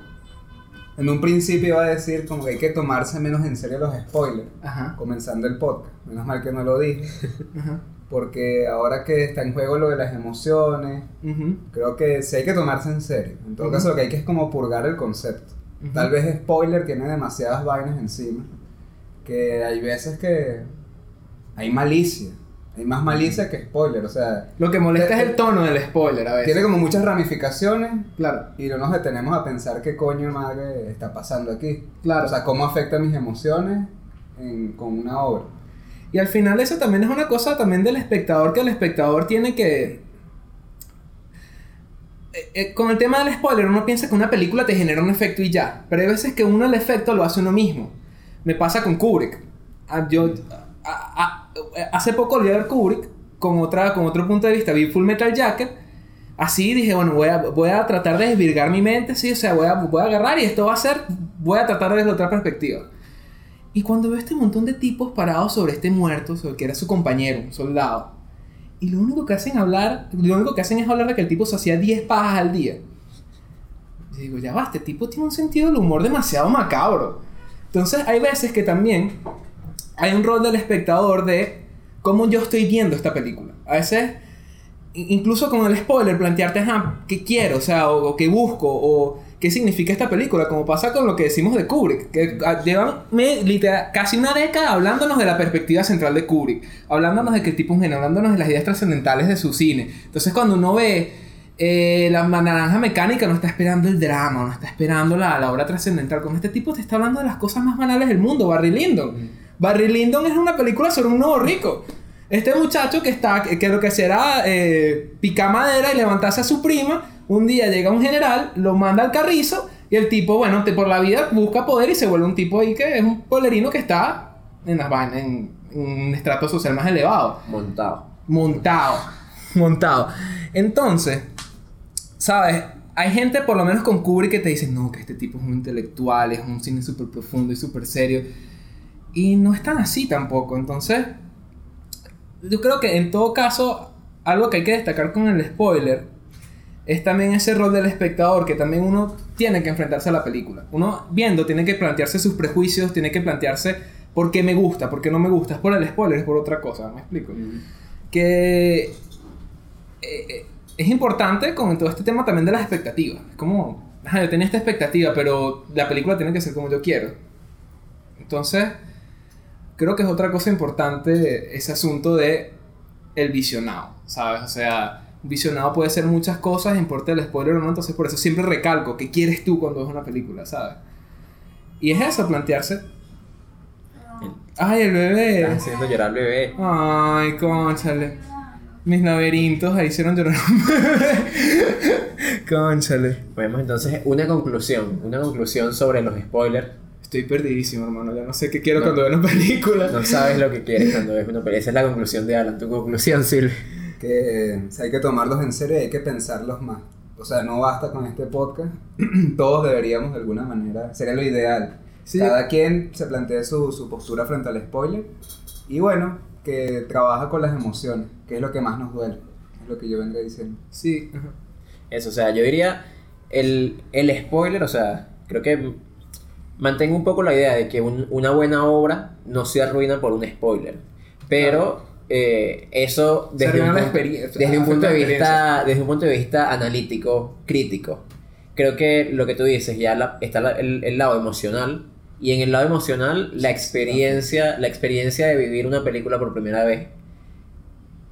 En un principio iba a decir como que hay que tomarse menos en serio los spoilers, Ajá. comenzando el podcast. Menos mal que no lo dije, Ajá. porque ahora que está en juego lo de las emociones, ujú, creo que sí hay que tomarse en serio. En todo Ujú. caso, lo que hay que es como purgar el concepto. ujú. Tal vez spoiler tiene demasiadas vainas encima, que hay veces que hay malicia. Hay más malicia que spoiler, o sea, Lo que molesta es el tono del spoiler a veces. tiene como muchas ramificaciones Claro, y no nos detenemos a pensar qué coño madre está pasando aquí. claro. O sea, cómo afecta mis emociones en- con una obra. Y al final eso también es una cosa también del espectador, que el espectador tiene que... Eh, eh, con el tema del spoiler, uno piensa que una película te genera un efecto y ya. Pero hay veces que uno el efecto lo hace uno mismo. Me pasa con Kubrick. Ah, Yo, a- a- hace poco volví a ver Kubrick con, otra, con otro punto de vista. Vi Full Metal Jacket. Así dije, bueno, voy a, voy a tratar de desvirgar mi mente, sí, o sea, voy a, voy a agarrar y esto va a ser, voy a tratar de desde otra perspectiva. Y cuando veo este montón de tipos parados sobre este muerto, sobre que era su compañero, un soldado, y lo único que hacen hablar, lo único que hacen es hablar de que el tipo se hacía 10 pajas al día. Yo digo, ya va, este tipo tiene un sentido del humor demasiado macabro. Entonces hay veces que también hay un rol del espectador de cómo yo estoy viendo esta película. A veces, incluso con el spoiler, plantearte, ¿qué quiero? O sea, o, qué busco, o qué significa esta película, como pasa con lo que decimos de Kubrick, que ah, llevan casi una década hablándonos de la perspectiva central de Kubrick, hablándonos de el tipo un hablándonos de las ideas trascendentales de su cine. Entonces, cuando uno ve eh, la naranja mecánica, no está esperando el drama, no está esperando la, la obra trascendental. Con este tipo te está hablando de las cosas más banales del mundo, Barry Lyndon. Barry Lyndon es una película sobre un nuevo rico. Este muchacho que está, que, lo que será eh, picar madera y levantarse a su prima, un día llega un general, lo manda al carrizo y el tipo, bueno, te, por la vida busca poder y se vuelve un tipo ahí que es un polerino que está en un estrato social más elevado Montado. montado. Montado. Entonces, ¿sabes? Hay gente, por lo menos con Kubrick, que te dice, no, que este tipo es un intelectual, es un cine súper profundo y súper serio. Y no es tan así tampoco. Entonces, yo creo que en todo caso, algo que hay que destacar con el spoiler es también ese rol del espectador, que también uno tiene que enfrentarse a la película. Uno viendo tiene que plantearse sus prejuicios, tiene que plantearse por qué me gusta, por qué no me gusta. Es por el spoiler, es por otra cosa, ¿me explico? que eh, eh, es importante con todo este tema también de las expectativas. Es como, ajá, yo tenía esta expectativa, pero la película tiene que ser como yo quiero. Entonces, creo que es otra cosa importante ese asunto de el visionado, ¿sabes? O sea, un visionado puede ser muchas cosas, importa el spoiler o no, entonces por eso siempre recalco, ¿qué quieres tú cuando ves una película, ¿sabes? Y es eso, plantearse. Ay, el bebé. Estás haciendo llorar al bebé. Ay, conchale. Mis laberintos ahí hicieron llorar. conchale. Podemos entonces una conclusión. Una conclusión sobre los spoilers. Estoy perdidísimo, hermano. Ya no sé qué quiero No. cuando veo una película. No sabes lo que quieres cuando ves una película. Esa es la conclusión de Alan. Tu conclusión, Silvia. que eh, o sea, hay que tomarlos en serio y hay que pensarlos más. O sea, no basta con este podcast. Todos deberíamos de alguna manera, sería lo ideal. Sí. Cada quien se plantee su, su postura frente al spoiler. Y bueno, que trabaja con las emociones, que es lo que más nos duele. Es lo que yo vengo diciendo. Sí. ajá. Eso, o sea, yo diría el, el spoiler, o sea, creo que mantengo un poco la idea de que un- una buena obra no se arruina por un spoiler. Pero eh, eso desde un, punto- experiencia, desde un afecta punto de vista, desde un punto de vista analítico, crítico. Creo que lo que tú dices, ya la- está la- el, el lado emocional. Y en el lado emocional, la experiencia, la experiencia de vivir una película por primera vez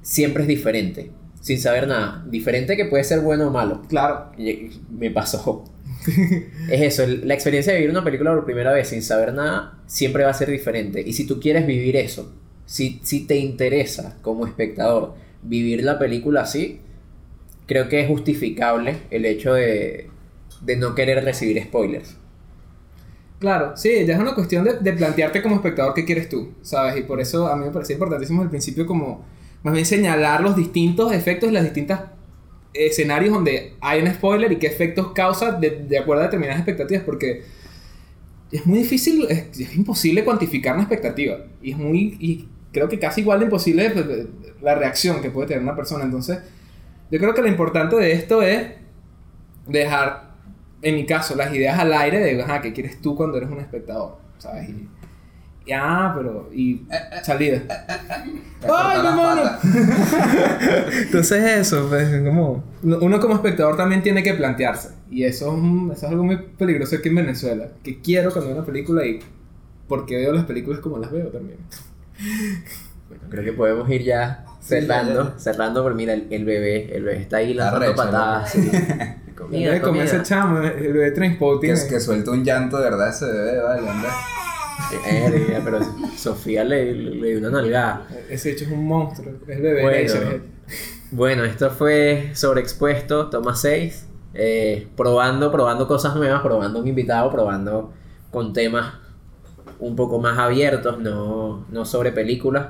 siempre es diferente, sin saber nada. Diferente que puede ser bueno o malo. Claro. Me pasó. es eso, el- la experiencia de vivir una película por primera vez sin saber nada siempre va a ser diferente. Y si tú quieres vivir eso, si, si te interesa como espectador vivir la película así, creo que es justificable el hecho de, de no querer recibir spoilers. Claro, sí, ya es una cuestión de, de plantearte como espectador qué quieres tú, ¿sabes? Y por eso a mí me parecía importantísimo al principio como más bien señalar los distintos efectos y las distintas escenarios donde hay un spoiler y qué efectos causa de, de acuerdo a determinadas expectativas, porque es muy difícil, es, es imposible cuantificar una expectativa y es muy, y creo que casi igual de imposible la reacción que puede tener una persona, entonces yo creo que lo importante de esto es dejar en mi caso, las ideas al aire de, ajá, ¿qué quieres tú cuando eres un espectador? ¿Sabes? Y, ah, pero, y salida. ¡Ay, mi mano! Entonces eso, pues, como, uno como espectador también tiene que plantearse. Y eso es, un- eso es algo muy peligroso aquí en Venezuela. Que quiero cuando veo una película y porque veo las películas como las veo también. Bueno, creo que podemos ir ya cerrando, cerrando, pero mira, el, el bebé, el bebé está ahí lanzando Arrecho, ¿no? patadas. sí. Comida, como ese comida. chamo, el bebé Trainspotting. Que, que suelta un llanto de verdad ese bebé, vale, anda. Verga, pero Sofía le, le dio una nalgada. Ese hecho es un monstruo. Es bebé Bueno. Bueno, esto fue Sobreexpuesto, toma 6. eh, probando, probando cosas nuevas, probando un invitado, probando con temas un poco más abiertos, no, no sobre películas.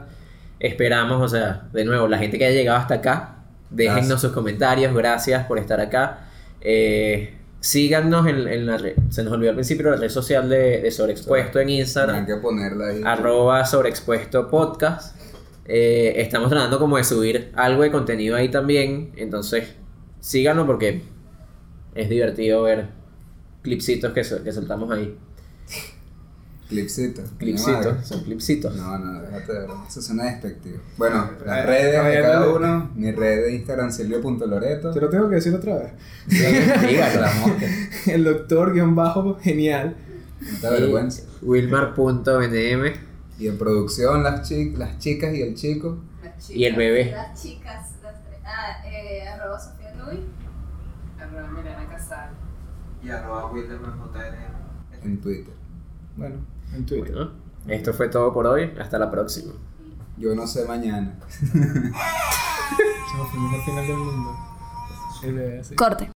Esperamos, o sea, de nuevo, la gente que haya llegado hasta acá, déjennos Gracias. sus comentarios, gracias por estar acá. Eh, síganos en, en la red, se nos olvidó al principio la red social de, de Sobreexpuesto en Instagram Tendrán que ponerla ahí. arroba sobreexpuesto podcast. Eh, estamos tratando como de subir algo de contenido ahí también. Entonces, síganos porque es divertido ver clipsitos que, que soltamos ahí. Clipsito. Clipsitos, Madre. son clipsitos. No, no, déjate de broma. Eso suena despectivo. Bueno, las Eh, redes de cada uno. Mi red de Instagram, silvio.loreto. Te lo tengo que decir otra vez. Dígalo. La mosca. El doctor guion bajo genial. No te avergüenza. Wilmar.nm Y en producción, las, chi- las chicas y el chico. Las chicas, Y el bebé. Las chicas, las tres. Ah, eh, arroba Sofía Luis. Arroba Milena Casal. Y arroba WildermanJN. en Twitter. Bueno, En Twitter. Bueno, esto fue todo por hoy. Hasta la próxima. yo no sé mañana. Somos el mejor final del mundo. Corte.